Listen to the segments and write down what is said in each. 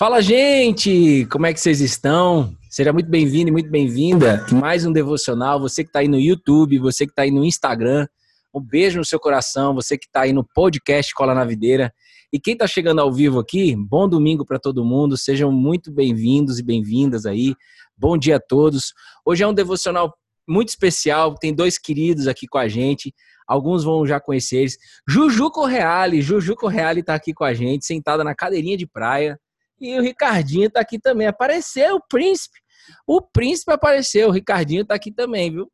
Fala, gente! Como é que vocês estão? Seja muito bem-vindo e muito bem-vinda mais um devocional. Você que está aí no YouTube, você que está aí no Instagram, um beijo no seu coração. Você que está aí no podcast Cola na Videira. E quem está chegando ao vivo aqui, bom domingo para todo mundo. Sejam muito bem-vindos e bem-vindas aí. Bom dia a todos. Hoje é um devocional muito especial. Tem dois queridos aqui com a gente. Alguns vão já conhecer eles. Juju Correale. Juju Correale está aqui com a gente, sentada na cadeirinha de praia. E o Ricardinho está aqui também. Apareceu o príncipe. O príncipe apareceu. O Ricardinho está aqui também, viu?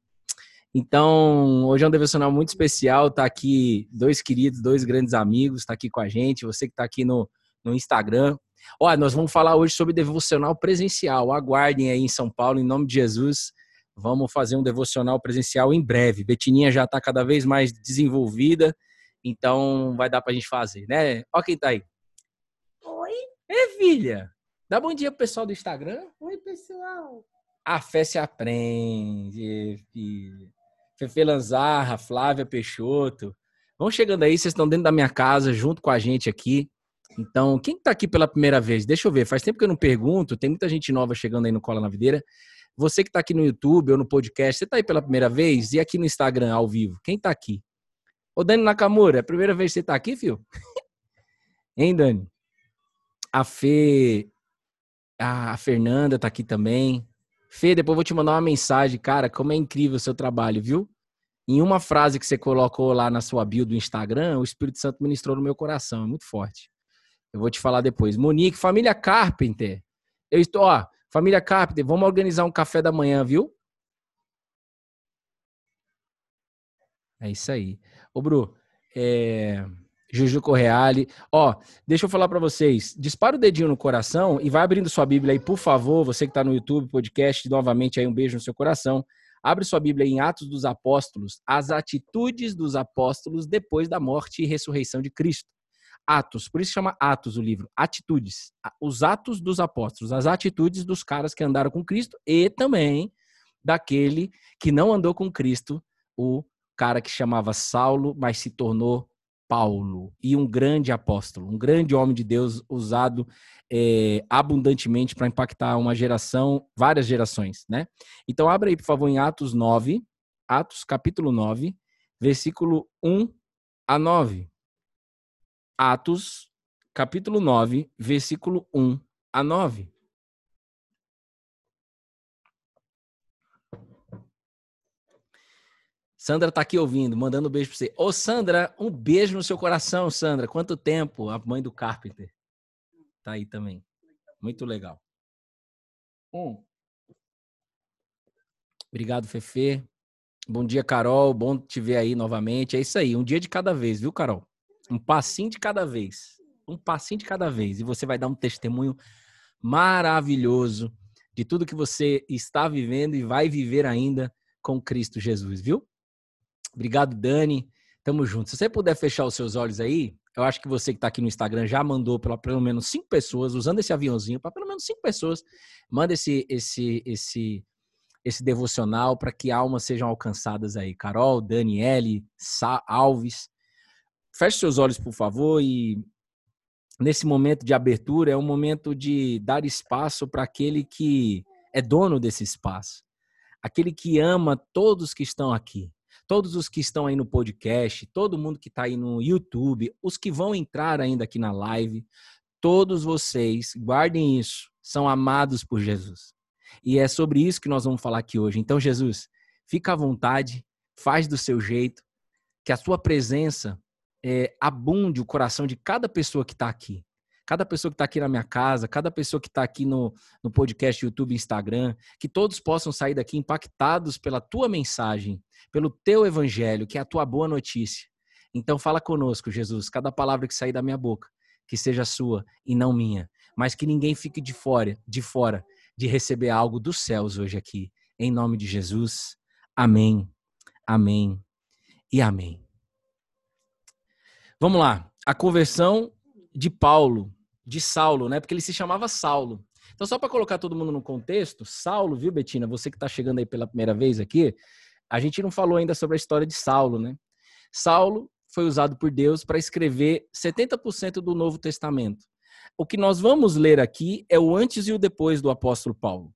Então, hoje é um devocional muito especial. Tá aqui dois queridos, dois grandes amigos, tá aqui com a gente. Você que está aqui no, no Instagram. Olha, nós vamos falar hoje sobre devocional presencial. Aguardem aí em São Paulo, em nome de Jesus. Vamos fazer um devocional presencial em breve. Betininha já está cada vez mais desenvolvida, então vai dar para a gente fazer, né? Olha quem está aí. Ê, filha! Dá bom dia pro pessoal do Instagram. Oi, pessoal. A fé se aprende, filha. Fefe Lanzarra, Flávia Peixoto. Vão chegando aí, vocês estão dentro da minha casa, junto com a gente aqui. Então, quem está aqui pela primeira vez? Deixa eu ver, faz tempo que eu não pergunto, tem muita gente nova chegando aí no Cola na Videira. Você que está aqui no YouTube ou no podcast, você está aí pela primeira vez? E aqui no Instagram, ao vivo, quem está aqui? Ô, Dani Nakamura, é a primeira vez que você está aqui, filho? hein, Dani? A Fê, a Fernanda tá aqui também. Fê, depois eu vou te mandar uma mensagem, cara, como é incrível o seu trabalho, viu? Em uma frase que você colocou lá na sua bio do Instagram, o Espírito Santo ministrou no meu coração, é muito forte. Eu vou te falar depois. Monique, família Carpenter. Eu estou, ó, família Carpenter, vamos organizar um café da manhã, viu? É isso aí. Ô, Bru, é... Juju Correale. Ó, deixa eu falar para vocês. Dispara o dedinho no coração e vai abrindo sua Bíblia aí, por favor. Você que está no YouTube, podcast, novamente aí um beijo no seu coração. Abre sua Bíblia em Atos dos Apóstolos, as atitudes dos apóstolos depois da morte e ressurreição de Cristo. Atos, por isso chama Atos o livro, atitudes. Os atos dos apóstolos, as atitudes dos caras que andaram com Cristo e também daquele que não andou com Cristo, o cara que chamava Saulo, mas se tornou Paulo e um grande apóstolo, um grande homem de Deus usado é, abundantemente para impactar uma geração, várias gerações, né? Então, abra aí, por favor, em Atos 9, Atos capítulo 9, versículo 1 a 9. Atos capítulo 9, versículo 1 a 9. Sandra tá aqui ouvindo, mandando um beijo para você. Ô, Sandra, um beijo no seu coração, Sandra. Quanto tempo? A mãe do Carpenter. Tá aí também. Muito legal. Um. Obrigado, Fefe. Bom dia, Carol. Bom te ver aí novamente. É isso aí, um dia de cada vez, viu, Carol? Um passinho de cada vez. Um passinho de cada vez. E você vai dar um testemunho maravilhoso de tudo que você está vivendo e vai viver ainda com Cristo Jesus, viu? Obrigado, Dani. Tamo junto. Se você puder fechar os seus olhos aí, eu acho que você que está aqui no Instagram já mandou para pelo menos cinco pessoas, usando esse aviãozinho, para pelo menos cinco pessoas, manda esse esse esse esse devocional para que almas sejam alcançadas aí. Carol, Daniele, Sa Alves. Feche seus olhos, por favor, e nesse momento de abertura é um momento de dar espaço para aquele que é dono desse espaço, aquele que ama todos que estão aqui todos os que estão aí no podcast, todo mundo que está aí no YouTube, os que vão entrar ainda aqui na live, todos vocês, guardem isso, são amados por Jesus. E é sobre isso que nós vamos falar aqui hoje. Então, Jesus, fica à vontade, faz do seu jeito, que a sua presença é, abunde o coração de cada pessoa que está aqui cada pessoa que está aqui na minha casa, cada pessoa que está aqui no, no podcast, YouTube, Instagram, que todos possam sair daqui impactados pela tua mensagem, pelo teu evangelho, que é a tua boa notícia. Então fala conosco, Jesus, cada palavra que sair da minha boca, que seja sua e não minha, mas que ninguém fique de fora, de fora de receber algo dos céus hoje aqui. Em nome de Jesus. Amém. Amém. E amém. Vamos lá. A conversão de Paulo de Saulo, né? Porque ele se chamava Saulo. Então, só para colocar todo mundo no contexto, Saulo, viu, Betina? Você que está chegando aí pela primeira vez aqui, a gente não falou ainda sobre a história de Saulo, né? Saulo foi usado por Deus para escrever 70% do Novo Testamento. O que nós vamos ler aqui é o antes e o depois do apóstolo Paulo.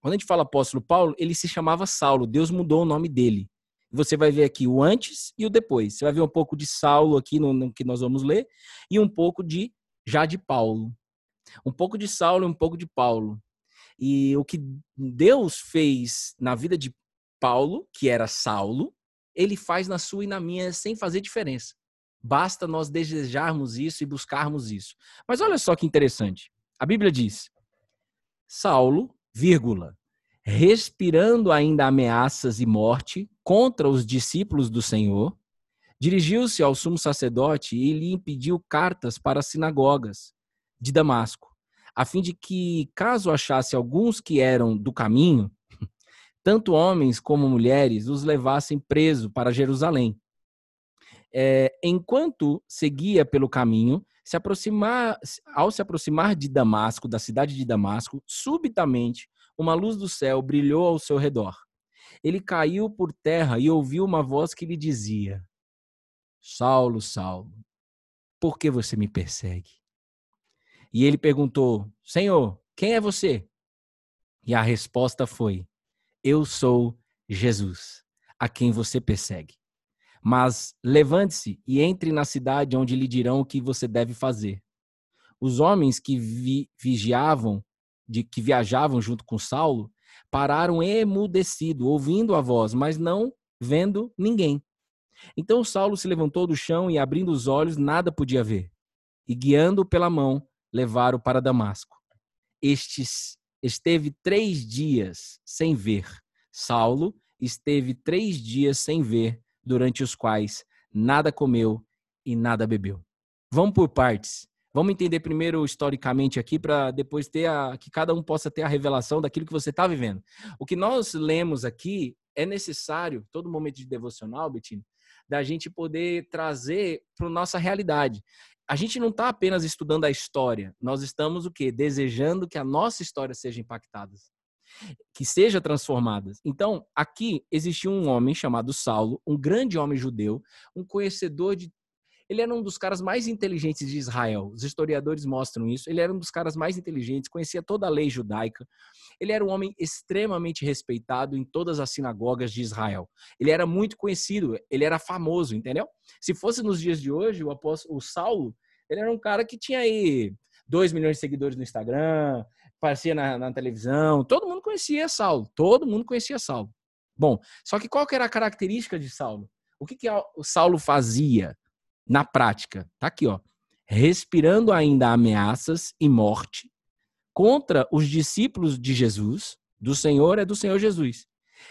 Quando a gente fala apóstolo Paulo, ele se chamava Saulo, Deus mudou o nome dele. Você vai ver aqui o antes e o depois. Você vai ver um pouco de Saulo aqui no, no que nós vamos ler e um pouco de já de Paulo. Um pouco de Saulo e um pouco de Paulo. E o que Deus fez na vida de Paulo, que era Saulo, ele faz na sua e na minha sem fazer diferença. Basta nós desejarmos isso e buscarmos isso. Mas olha só que interessante. A Bíblia diz: Saulo, vírgula, respirando ainda ameaças e morte contra os discípulos do Senhor, dirigiu-se ao sumo sacerdote e lhe impediu cartas para as sinagogas de Damasco, a fim de que, caso achasse alguns que eram do caminho, tanto homens como mulheres os levassem preso para Jerusalém. É, enquanto seguia pelo caminho, se aproximar, ao se aproximar de Damasco, da cidade de Damasco, subitamente uma luz do céu brilhou ao seu redor. Ele caiu por terra e ouviu uma voz que lhe dizia: Saulo, Saulo, por que você me persegue? E ele perguntou: Senhor, quem é você? E a resposta foi: Eu sou Jesus, a quem você persegue. Mas levante-se e entre na cidade onde lhe dirão o que você deve fazer. Os homens que vi, vigiavam, de que viajavam junto com Saulo, pararam emudecido, ouvindo a voz, mas não vendo ninguém. Então Saulo se levantou do chão e, abrindo os olhos, nada podia ver. E guiando-o pela mão, levaram para Damasco. Estes esteve três dias sem ver. Saulo esteve três dias sem ver, durante os quais nada comeu e nada bebeu. Vamos por partes. Vamos entender primeiro historicamente aqui para depois ter a que cada um possa ter a revelação daquilo que você está vivendo. O que nós lemos aqui é necessário, todo momento de devocional, Betinho, da gente poder trazer para nossa realidade a gente não está apenas estudando a história, nós estamos o quê? Desejando que a nossa história seja impactada, que seja transformada. Então, aqui existiu um homem chamado Saulo, um grande homem judeu, um conhecedor de ele era um dos caras mais inteligentes de Israel. Os historiadores mostram isso. Ele era um dos caras mais inteligentes, conhecia toda a lei judaica. Ele era um homem extremamente respeitado em todas as sinagogas de Israel. Ele era muito conhecido, ele era famoso, entendeu? Se fosse nos dias de hoje, o apóstolo o Saulo, ele era um cara que tinha aí 2 milhões de seguidores no Instagram, aparecia na, na, televisão, todo mundo conhecia Saulo, todo mundo conhecia Saulo. Bom, só que qual que era a característica de Saulo? O que, que o Saulo fazia? Na prática. Tá aqui, ó. Respirando ainda ameaças e morte contra os discípulos de Jesus, do Senhor é do Senhor Jesus.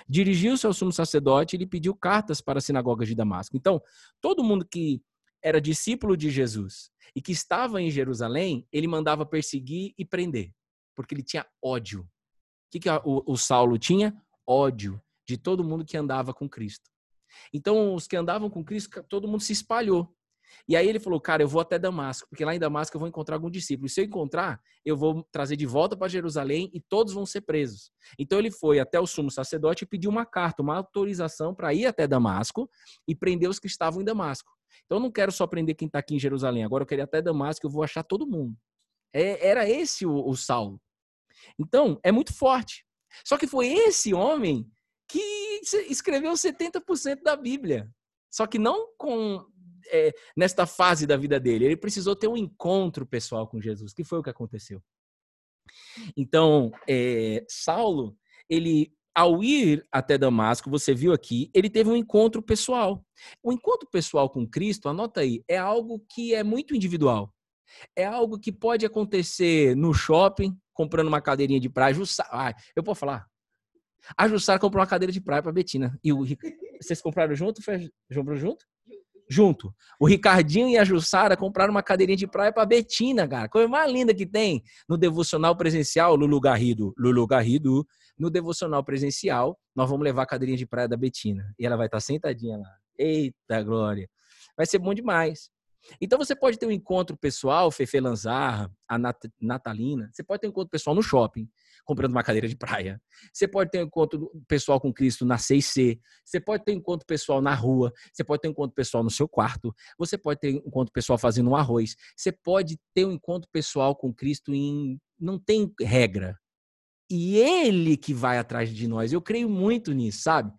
Dirigiu-se ao sumo sacerdote e lhe pediu cartas para a sinagoga de Damasco. Então, todo mundo que era discípulo de Jesus e que estava em Jerusalém, ele mandava perseguir e prender, porque ele tinha ódio. O que, que o, o Saulo tinha? Ódio de todo mundo que andava com Cristo. Então, os que andavam com Cristo, todo mundo se espalhou. E aí ele falou, cara, eu vou até Damasco, porque lá em Damasco eu vou encontrar algum discípulo. E se eu encontrar, eu vou trazer de volta para Jerusalém e todos vão ser presos. Então ele foi até o sumo sacerdote e pediu uma carta, uma autorização para ir até Damasco e prender os que estavam em Damasco. Então eu não quero só prender quem está aqui em Jerusalém, agora eu quero ir até Damasco, eu vou achar todo mundo. É, era esse o, o Saulo. Então, é muito forte. Só que foi esse homem que escreveu 70% da Bíblia. Só que não com é, nesta fase da vida dele. Ele precisou ter um encontro pessoal com Jesus, que foi o que aconteceu. Então, é, Saulo, ele ao ir até Damasco, você viu aqui, ele teve um encontro pessoal. O encontro pessoal com Cristo, anota aí, é algo que é muito individual. É algo que pode acontecer no shopping, comprando uma cadeirinha de praia. Jussara, ah, eu posso falar? A Jussara comprou uma cadeira de praia para Betina. E o vocês compraram junto? Foi, comprou junto? Junto. O Ricardinho e a Jussara compraram uma cadeirinha de praia para Betina, cara. Coisa mais linda que tem no devocional presencial, Lulu Garrido. Lulu Garrido, no devocional presencial, nós vamos levar a cadeirinha de praia da Betina. E ela vai estar tá sentadinha lá. Eita, glória. Vai ser bom demais. Então você pode ter um encontro pessoal, Fefe Lanzarra, a Nat Natalina, você pode ter um encontro pessoal no shopping, comprando uma cadeira de praia. Você pode ter um encontro pessoal com Cristo na 6C. Você pode ter um encontro pessoal na rua. Você pode ter um encontro pessoal no seu quarto. Você pode ter um encontro pessoal fazendo um arroz. Você pode ter um encontro pessoal com Cristo em. Não tem regra. E ele que vai atrás de nós. Eu creio muito nisso, sabe?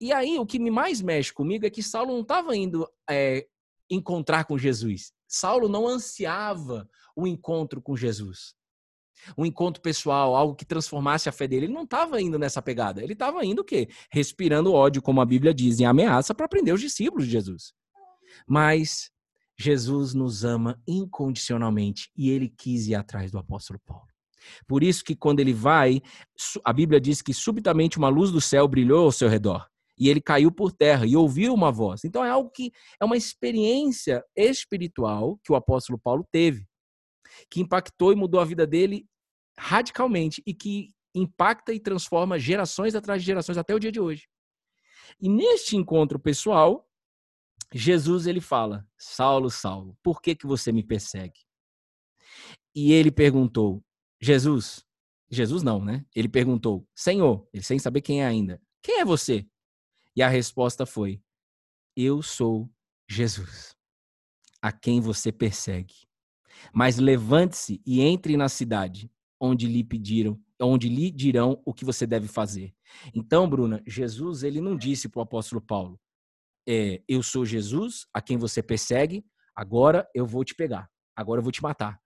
E aí, o que mais mexe comigo é que Saulo não estava indo é, encontrar com Jesus. Saulo não ansiava o encontro com Jesus. Um encontro pessoal, algo que transformasse a fé dele. Ele não estava indo nessa pegada. Ele estava indo o quê? Respirando ódio, como a Bíblia diz, em ameaça para prender os discípulos de Jesus. Mas Jesus nos ama incondicionalmente e ele quis ir atrás do apóstolo Paulo. Por isso que quando ele vai, a Bíblia diz que subitamente uma luz do céu brilhou ao seu redor e ele caiu por terra e ouviu uma voz. Então é algo que é uma experiência espiritual que o apóstolo Paulo teve, que impactou e mudou a vida dele radicalmente e que impacta e transforma gerações atrás de gerações até o dia de hoje. E neste encontro pessoal, Jesus ele fala: Saulo, Saulo, por que que você me persegue? E ele perguntou: Jesus, Jesus não, né? Ele perguntou: Senhor, ele sem saber quem é ainda. Quem é você? E a resposta foi: Eu sou Jesus, a quem você persegue. Mas levante-se e entre na cidade, onde lhe pediram, onde lhe dirão o que você deve fazer. Então, Bruna, Jesus ele não disse para o apóstolo Paulo: é, Eu sou Jesus, a quem você persegue. Agora eu vou te pegar. Agora eu vou te matar.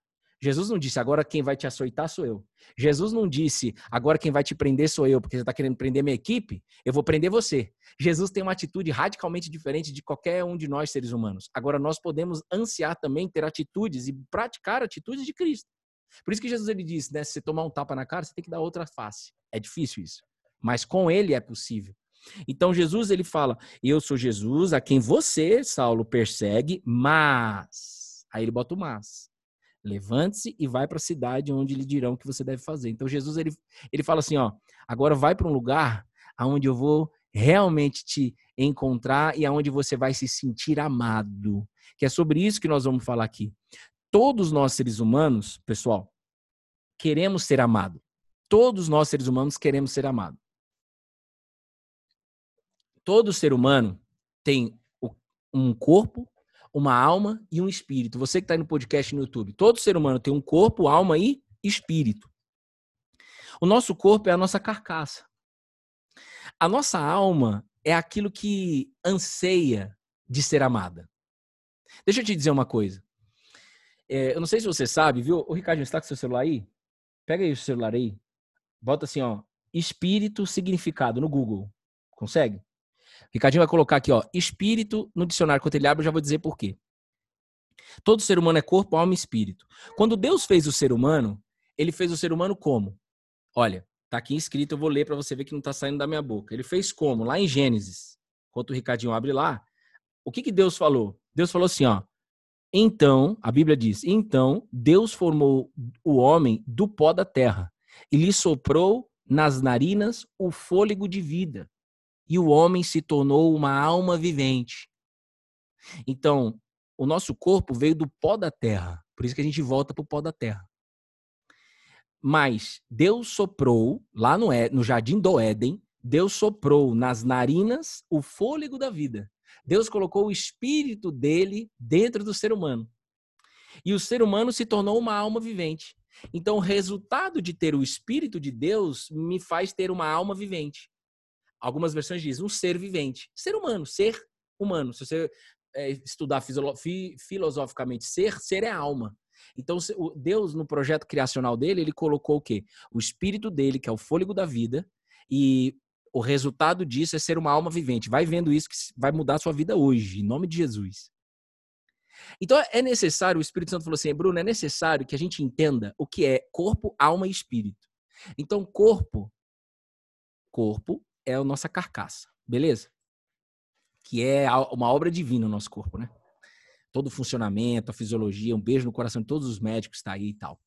Jesus não disse, agora quem vai te açoitar sou eu. Jesus não disse, agora quem vai te prender sou eu, porque você está querendo prender minha equipe, eu vou prender você. Jesus tem uma atitude radicalmente diferente de qualquer um de nós seres humanos. Agora, nós podemos ansiar também ter atitudes e praticar atitudes de Cristo. Por isso que Jesus ele disse, né? Se você tomar um tapa na cara, você tem que dar outra face. É difícil isso. Mas com ele é possível. Então Jesus ele fala: "Eu sou Jesus a quem você, Saulo, persegue, mas". Aí ele bota o mas. Levante-se e vai para a cidade onde lhe dirão o que você deve fazer. Então Jesus ele, ele fala assim, ó, agora vai para um lugar aonde eu vou realmente te encontrar e aonde você vai se sentir amado. Que é sobre isso que nós vamos falar aqui. Todos nós seres humanos, pessoal, queremos ser amados. Todos nós seres humanos queremos ser amados. Todo ser humano tem um corpo, uma alma e um espírito. Você que está aí no podcast no YouTube, todo ser humano tem um corpo, alma e espírito. O nosso corpo é a nossa carcaça. A nossa alma é aquilo que anseia de ser amada. Deixa eu te dizer uma coisa. É, eu não sei se você sabe, viu? O Ricardo, está com seu celular aí? Pega aí o celular aí. Bota assim, ó. Espírito significado no Google. Consegue? Ricardinho vai colocar aqui, ó, espírito no dicionário. Quando ele abre, eu já vou dizer por quê. Todo ser humano é corpo, alma e espírito. Quando Deus fez o ser humano, ele fez o ser humano como? Olha, tá aqui escrito, eu vou ler para você ver que não tá saindo da minha boca. Ele fez como? Lá em Gênesis. Enquanto o Ricardinho abre lá, o que que Deus falou? Deus falou assim, ó. Então, a Bíblia diz: "Então Deus formou o homem do pó da terra e lhe soprou nas narinas o fôlego de vida e o homem se tornou uma alma vivente. Então, o nosso corpo veio do pó da terra, por isso que a gente volta para o pó da terra. Mas Deus soprou, lá no, no jardim do Éden, Deus soprou nas narinas o fôlego da vida. Deus colocou o espírito dele dentro do ser humano. E o ser humano se tornou uma alma vivente. Então, o resultado de ter o espírito de Deus me faz ter uma alma vivente. Algumas versões dizem um ser vivente. Ser humano, ser humano. Se você é, estudar filosoficamente ser, ser é alma. Então, Deus, no projeto criacional dele, ele colocou o quê? O espírito dele, que é o fôlego da vida, e o resultado disso é ser uma alma vivente. Vai vendo isso que vai mudar a sua vida hoje, em nome de Jesus. Então é necessário, o Espírito Santo falou assim, Bruno, é necessário que a gente entenda o que é corpo, alma e espírito. Então, corpo, corpo é a nossa carcaça, beleza? Que é uma obra divina no nosso corpo, né? Todo o funcionamento, a fisiologia, um beijo no coração de todos os médicos está aí e tal.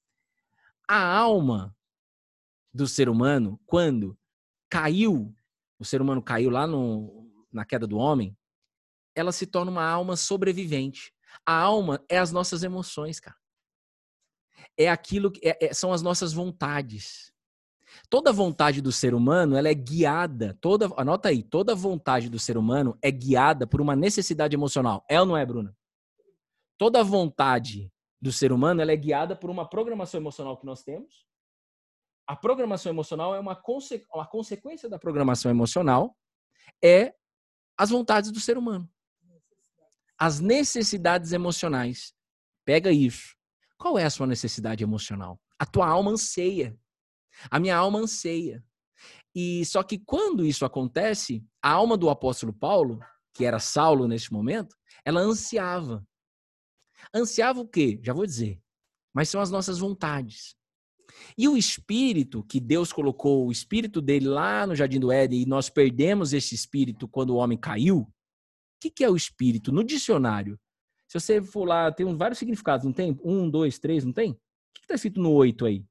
A alma do ser humano, quando caiu, o ser humano caiu lá no, na queda do homem, ela se torna uma alma sobrevivente. A alma é as nossas emoções, cara. É aquilo que é, é, são as nossas vontades. Toda vontade do ser humano, ela é guiada, toda, anota aí, toda vontade do ser humano é guiada por uma necessidade emocional. É ou não é, Bruna? Toda vontade do ser humano, ela é guiada por uma programação emocional que nós temos. A programação emocional é uma, conse uma consequência da programação emocional é as vontades do ser humano. As necessidades emocionais. Pega isso. Qual é a sua necessidade emocional? A tua alma anseia. A minha alma anseia. E só que quando isso acontece, a alma do apóstolo Paulo, que era Saulo neste momento, ela ansiava. Ansiava o quê? Já vou dizer. Mas são as nossas vontades. E o espírito que Deus colocou, o espírito dele lá no Jardim do Éden, e nós perdemos esse espírito quando o homem caiu. O que, que é o espírito? No dicionário, se você for lá, tem vários significados, não tem? Um, dois, três, não tem? O que está escrito no oito aí?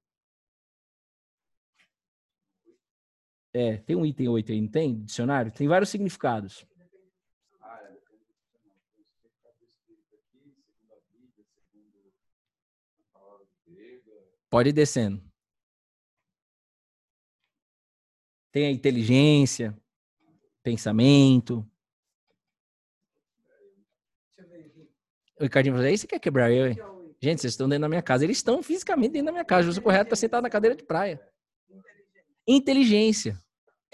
É, tem um item oito aí, não tem? Dicionário? Tem vários significados. Pode ir descendo. Tem a inteligência, pensamento, O Ricardinho falou, aí você quer quebrar eu, hein? Gente, vocês estão dentro da minha casa. Eles estão fisicamente dentro da minha casa. José Correto está sentado na cadeira de praia. Inteligência.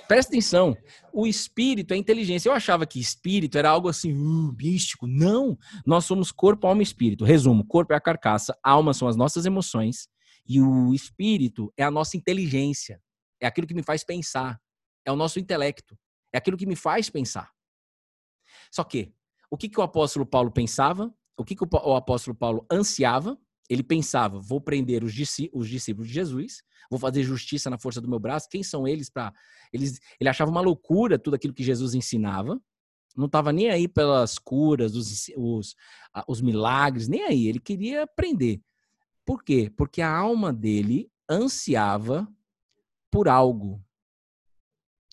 Presta atenção. O espírito é inteligência. Eu achava que espírito era algo assim, uh, místico. Não. Nós somos corpo, alma e espírito. Resumo: corpo é a carcaça, alma são as nossas emoções e o espírito é a nossa inteligência. É aquilo que me faz pensar. É o nosso intelecto. É aquilo que me faz pensar. Só que, o que, que o apóstolo Paulo pensava? o que, que o apóstolo Paulo ansiava? Ele pensava, vou prender os, discípulos de Jesus, vou fazer justiça na força do meu braço. Quem são eles para eles? Ele achava uma loucura tudo aquilo que Jesus ensinava. Não estava nem aí pelas curas, os, os, os milagres, nem aí. Ele queria prender. Por quê? Porque a alma dele ansiava por algo.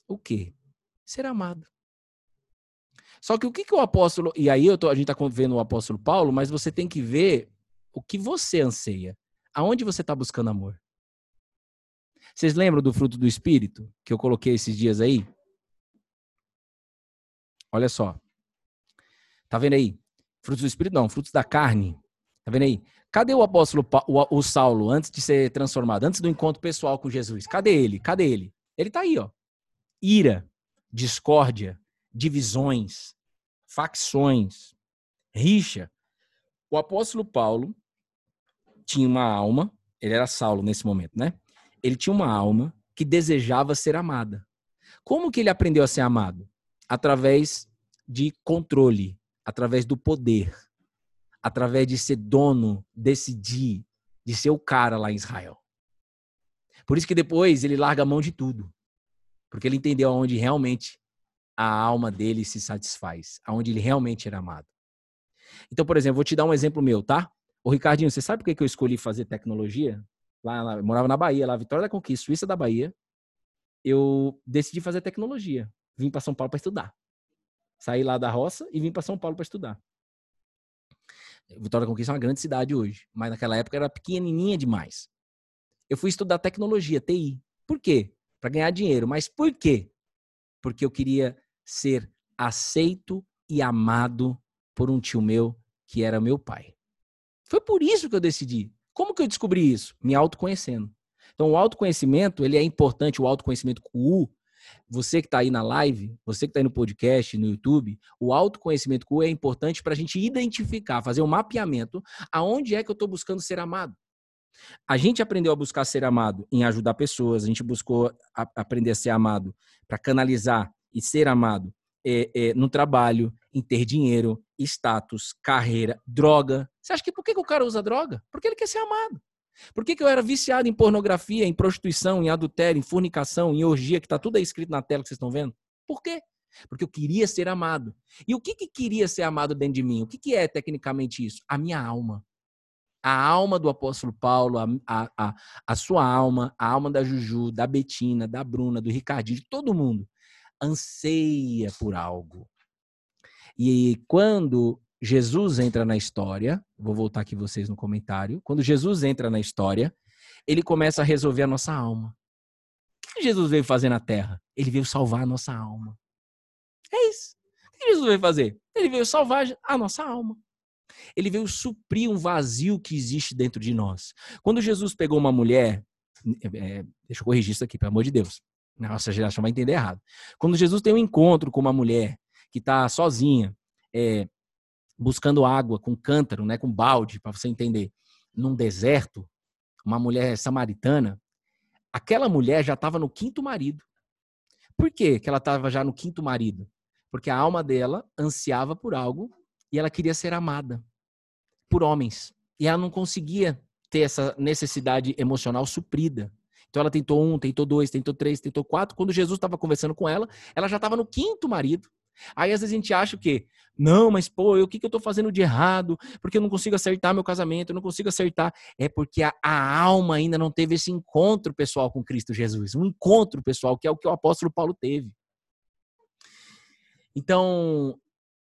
O quê? Ser amado. Só que o que, que o apóstolo. E aí tô, a gente está vendo o apóstolo Paulo, mas você tem que ver o que você anseia. Aonde você está buscando amor? Vocês lembram do fruto do Espírito que eu coloquei esses dias aí? Olha só. Tá vendo aí? Frutos do Espírito não, frutos da carne. Tá vendo aí? Cadê o apóstolo o, o Saulo antes de ser transformado, antes do encontro pessoal com Jesus? Cadê ele? Cadê ele? Ele tá aí, ó. Ira, discórdia, divisões, facções, rixa. O apóstolo Paulo tinha uma alma, ele era Saulo nesse momento, né? Ele tinha uma alma que desejava ser amada. Como que ele aprendeu a ser amado? Através de controle, através do poder, através de ser dono, decidir, de ser o cara lá em Israel. Por isso que depois ele larga a mão de tudo. Porque ele entendeu aonde realmente a alma dele se satisfaz, aonde ele realmente era amado. Então, por exemplo, vou te dar um exemplo meu, tá? O Ricardinho, você sabe por que eu escolhi fazer tecnologia? Lá, lá morava na Bahia, lá Vitória da Conquista, Suíça da Bahia. Eu decidi fazer tecnologia. Vim para São Paulo para estudar. Saí lá da roça e vim para São Paulo para estudar. Vitória da Conquista é uma grande cidade hoje, mas naquela época era pequenininha demais. Eu fui estudar tecnologia, TI. Por quê? Para ganhar dinheiro. Mas por quê? Porque eu queria ser aceito e amado por um tio meu que era meu pai. Foi por isso que eu decidi. Como que eu descobri isso? Me autoconhecendo. Então, o autoconhecimento, ele é importante, o autoconhecimento com U. Você que está aí na live, você que está aí no podcast, no YouTube, o autoconhecimento com o U é importante para a gente identificar, fazer um mapeamento aonde é que eu estou buscando ser amado. A gente aprendeu a buscar ser amado em ajudar pessoas, a gente buscou a, aprender a ser amado para canalizar e ser amado é, é, no trabalho, em ter dinheiro, status, carreira, droga. Você acha que por que, que o cara usa droga? Porque ele quer ser amado. Por que, que eu era viciado em pornografia, em prostituição, em adultério, em fornicação, em orgia, que está tudo aí escrito na tela que vocês estão vendo? Por quê? Porque eu queria ser amado. E o que, que queria ser amado dentro de mim? O que, que é tecnicamente isso? A minha alma. A alma do apóstolo Paulo, a, a, a sua alma, a alma da Juju, da Betina, da Bruna, do Ricardinho, de todo mundo anseia por algo. E quando Jesus entra na história, vou voltar aqui vocês no comentário. Quando Jesus entra na história, ele começa a resolver a nossa alma. O que Jesus veio fazer na terra? Ele veio salvar a nossa alma. É isso. O que Jesus veio fazer? Ele veio salvar a nossa alma. Ele veio suprir um vazio que existe dentro de nós. Quando Jesus pegou uma mulher, é, deixa eu corrigir isso aqui, pelo amor de Deus. Nossa geração vai entender errado. Quando Jesus tem um encontro com uma mulher que está sozinha, é, buscando água com cântaro, né, com balde, para você entender, num deserto, uma mulher samaritana, aquela mulher já estava no quinto marido. Por quê que ela estava já no quinto marido? Porque a alma dela ansiava por algo e ela queria ser amada por homens. E ela não conseguia ter essa necessidade emocional suprida. Então ela tentou um, tentou dois, tentou três, tentou quatro. Quando Jesus estava conversando com ela, ela já estava no quinto marido. Aí às vezes a gente acha o quê? Não, mas pô, eu, o que, que eu tô fazendo de errado? Porque eu não consigo acertar meu casamento, eu não consigo acertar. É porque a, a alma ainda não teve esse encontro pessoal com Cristo Jesus. Um encontro pessoal, que é o que o apóstolo Paulo teve. Então,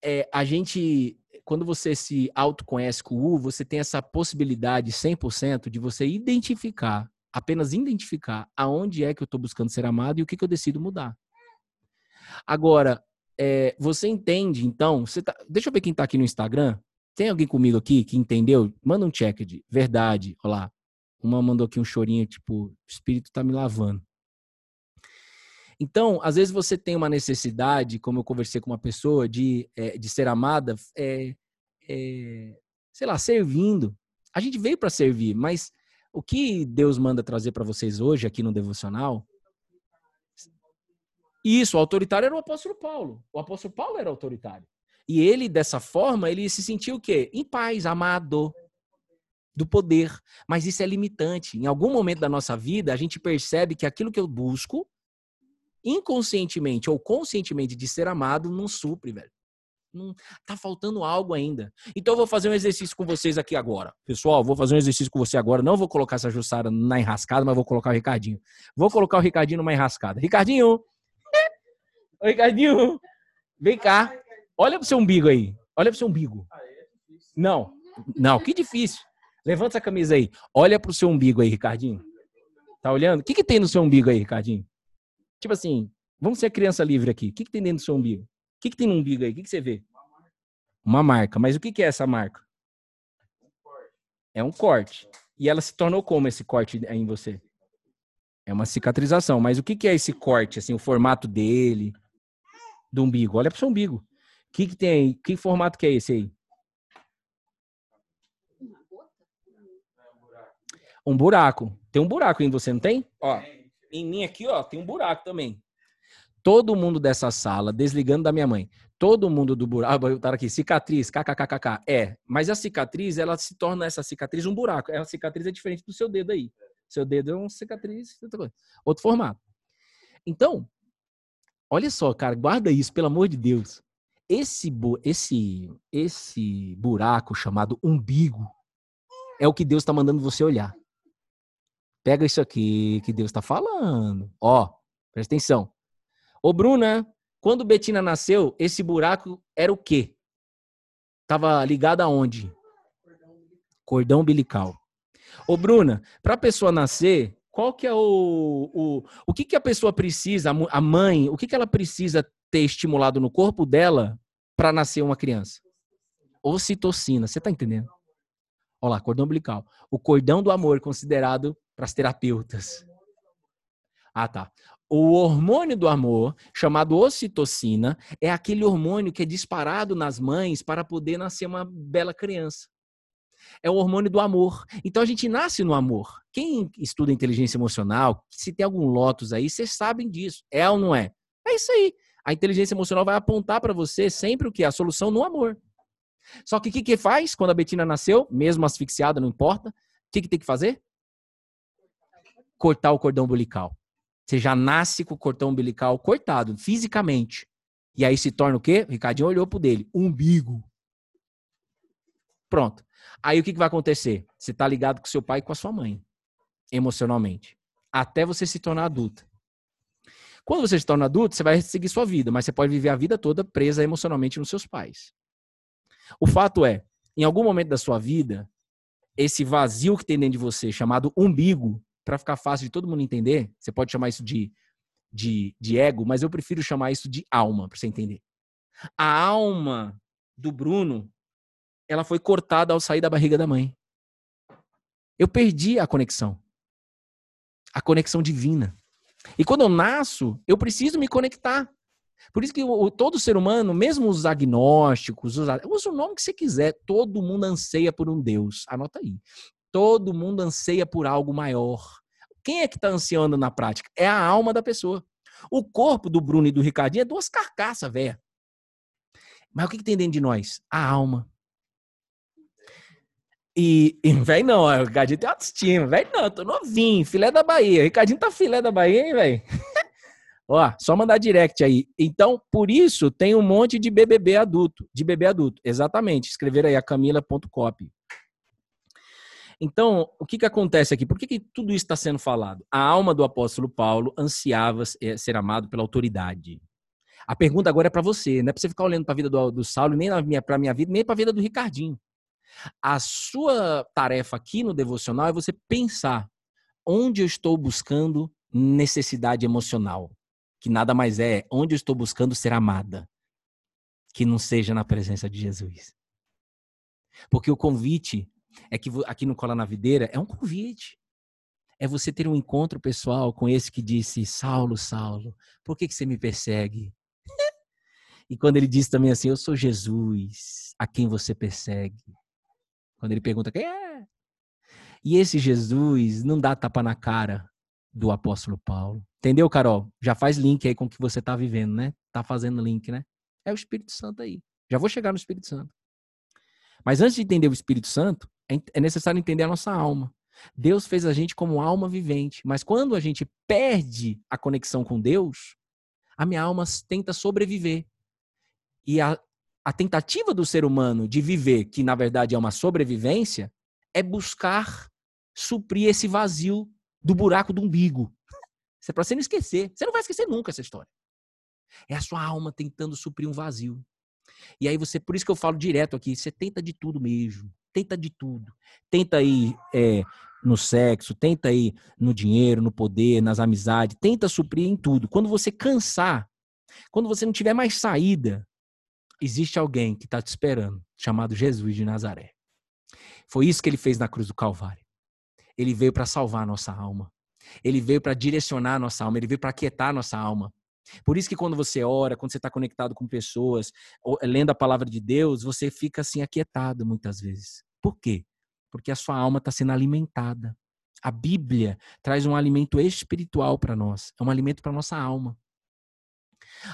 é, a gente, quando você se autoconhece com o U, você tem essa possibilidade 100% de você identificar, apenas identificar aonde é que eu estou buscando ser amado e o que, que eu decido mudar. Agora, é, você entende, então, você tá, deixa eu ver quem está aqui no Instagram. Tem alguém comigo aqui que entendeu? Manda um check de verdade. Olha lá. Uma mandou aqui um chorinho, tipo, o espírito está me lavando. Então, às vezes você tem uma necessidade, como eu conversei com uma pessoa, de, é, de ser amada, é, é, sei lá, servindo. A gente veio para servir, mas o que Deus manda trazer para vocês hoje aqui no devocional isso, o autoritário era o apóstolo Paulo. O apóstolo Paulo era autoritário. E ele, dessa forma, ele se sentiu o quê? Em paz, amado do poder. Mas isso é limitante. Em algum momento da nossa vida, a gente percebe que aquilo que eu busco, inconscientemente ou conscientemente de ser amado, não supre, velho. Não, tá faltando algo ainda. Então eu vou fazer um exercício com vocês aqui agora. Pessoal, vou fazer um exercício com você agora. Não vou colocar essa Jussara na enrascada, mas vou colocar o Ricardinho. Vou colocar o Ricardinho numa enrascada. Ricardinho, Oi, Ricardinho. Vem cá. Olha pro seu umbigo aí. Olha pro seu umbigo. Não. Não, que difícil. Levanta essa camisa aí. Olha pro seu umbigo aí, Ricardinho. Tá olhando? O que, que tem no seu umbigo aí, Ricardinho? Tipo assim, vamos ser criança livre aqui. O que, que tem dentro do seu umbigo? Que, que tem no umbigo aí? O que, que você vê? Uma marca. Mas o que, que é essa marca? É um corte. E ela se tornou como esse corte em você? É uma cicatrização. Mas o que, que é esse corte? Assim, o formato dele? do umbigo. Olha para o seu umbigo. O que, que tem aí? Que formato que é esse aí? Um buraco. Tem um buraco em você, não tem? Ó, em mim aqui, ó, tem um buraco também. Todo mundo dessa sala, desligando da minha mãe, todo mundo do buraco, ah, tá aqui, cicatriz, kkkk, é. Mas a cicatriz, ela se torna essa cicatriz um buraco. A cicatriz é diferente do seu dedo aí. Seu dedo é uma cicatriz, outro formato. Então, Olha só, cara, guarda isso, pelo amor de Deus. Esse, esse, esse buraco chamado umbigo é o que Deus está mandando você olhar. Pega isso aqui que Deus está falando. Ó, presta atenção. Ô, Bruna, quando Betina nasceu, esse buraco era o quê? Tava ligado aonde? Cordão umbilical. Ô, Bruna, para a pessoa nascer, qual que é o, o, o que, que a pessoa precisa, a mãe, o que, que ela precisa ter estimulado no corpo dela para nascer uma criança? Ocitocina, você tá entendendo? Olha lá, cordão umbilical. O cordão do amor considerado para as terapeutas. Ah, tá. O hormônio do amor, chamado ocitocina, é aquele hormônio que é disparado nas mães para poder nascer uma bela criança é o hormônio do amor. Então a gente nasce no amor. Quem estuda inteligência emocional, se tem algum Lotus aí, vocês sabem disso. É ou não é? É isso aí. A inteligência emocional vai apontar para você sempre o que? A solução no amor. Só que o que, que faz quando a Betina nasceu, mesmo asfixiada, não importa? O que, que tem que fazer? Cortar o cordão umbilical. Você já nasce com o cordão umbilical cortado, fisicamente. E aí se torna o quê? O Ricardinho olhou pro dele. Umbigo. Pronto. Aí o que, que vai acontecer? Você está ligado com seu pai e com a sua mãe, emocionalmente, até você se tornar adulta. Quando você se torna adulto, você vai seguir sua vida, mas você pode viver a vida toda presa emocionalmente nos seus pais. O fato é, em algum momento da sua vida, esse vazio que tem dentro de você, chamado umbigo, para ficar fácil de todo mundo entender, você pode chamar isso de, de, de ego, mas eu prefiro chamar isso de alma, para você entender. A alma do Bruno, ela foi cortada ao sair da barriga da mãe. Eu perdi a conexão. A conexão divina. E quando eu nasço, eu preciso me conectar. Por isso que o, todo ser humano, mesmo os agnósticos, os, usa o nome que você quiser, todo mundo anseia por um Deus. Anota aí. Todo mundo anseia por algo maior. Quem é que está ansiando na prática? É a alma da pessoa. O corpo do Bruno e do Ricardinho é duas carcaças, velho. Mas o que, que tem dentro de nós? A alma. E, e velho, não, o Ricardinho tem autoestima. Velho, não, eu tô novinho, filé da Bahia. O Ricardinho tá filé da Bahia, hein, velho? Ó, só mandar direct aí. Então, por isso, tem um monte de BBB adulto, de bebê adulto. Exatamente. Escrever aí a camila.copy. Então, o que, que acontece aqui? Por que, que tudo isso está sendo falado? A alma do apóstolo Paulo ansiava eh, ser amado pela autoridade. A pergunta agora é para você, não é para você ficar olhando para a vida do, do Saulo, nem para a minha vida, nem para a vida do Ricardinho. A sua tarefa aqui no devocional é você pensar onde eu estou buscando necessidade emocional, que nada mais é onde eu estou buscando ser amada, que não seja na presença de Jesus. Porque o convite é que aqui no Cola na Videira é um convite. É você ter um encontro pessoal com esse que disse: Saulo, Saulo, por que, que você me persegue? e quando ele diz também assim: Eu sou Jesus, a quem você persegue. Quando ele pergunta quem é. E esse Jesus não dá tapa na cara do apóstolo Paulo. Entendeu, Carol? Já faz link aí com o que você está vivendo, né? Tá fazendo link, né? É o Espírito Santo aí. Já vou chegar no Espírito Santo. Mas antes de entender o Espírito Santo, é necessário entender a nossa alma. Deus fez a gente como alma vivente, mas quando a gente perde a conexão com Deus, a minha alma tenta sobreviver. E a, a tentativa do ser humano de viver, que na verdade é uma sobrevivência, é buscar suprir esse vazio do buraco do umbigo. Isso é para você não esquecer. Você não vai esquecer nunca essa história. É a sua alma tentando suprir um vazio. E aí você, por isso que eu falo direto aqui, você tenta de tudo mesmo. Tenta de tudo. Tenta ir é, no sexo, tenta ir no dinheiro, no poder, nas amizades, tenta suprir em tudo. Quando você cansar, quando você não tiver mais saída, existe alguém que está te esperando, chamado Jesus de Nazaré. Foi isso que ele fez na cruz do Calvário. Ele veio para salvar a nossa alma. Ele veio para direcionar a nossa alma. Ele veio para aquietar a nossa alma. Por isso que quando você ora, quando você está conectado com pessoas, lendo a palavra de Deus, você fica assim aquietado muitas vezes. Por quê? Porque a sua alma está sendo alimentada. A Bíblia traz um alimento espiritual para nós. É um alimento para nossa alma.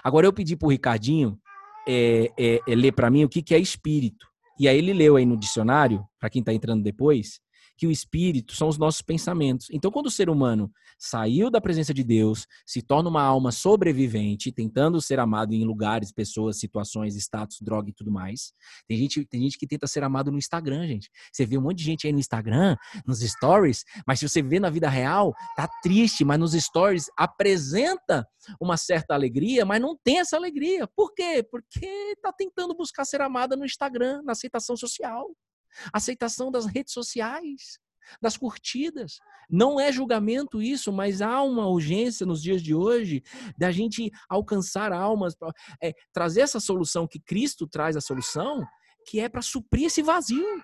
Agora eu pedi para o Ricardinho é, é, é ler para mim o que, que é espírito. E aí ele leu aí no dicionário, para quem está entrando depois, que o espírito são os nossos pensamentos. Então, quando o ser humano saiu da presença de Deus, se torna uma alma sobrevivente, tentando ser amado em lugares, pessoas, situações, status, droga e tudo mais. Tem gente, tem gente que tenta ser amado no Instagram, gente. Você vê um monte de gente aí no Instagram, nos stories, mas se você vê na vida real, tá triste, mas nos stories apresenta uma certa alegria, mas não tem essa alegria. Por quê? Porque tá tentando buscar ser amada no Instagram, na aceitação social aceitação das redes sociais, das curtidas. Não é julgamento isso, mas há uma urgência nos dias de hoje da gente alcançar almas, é, trazer essa solução que Cristo traz a solução, que é para suprir esse vazio.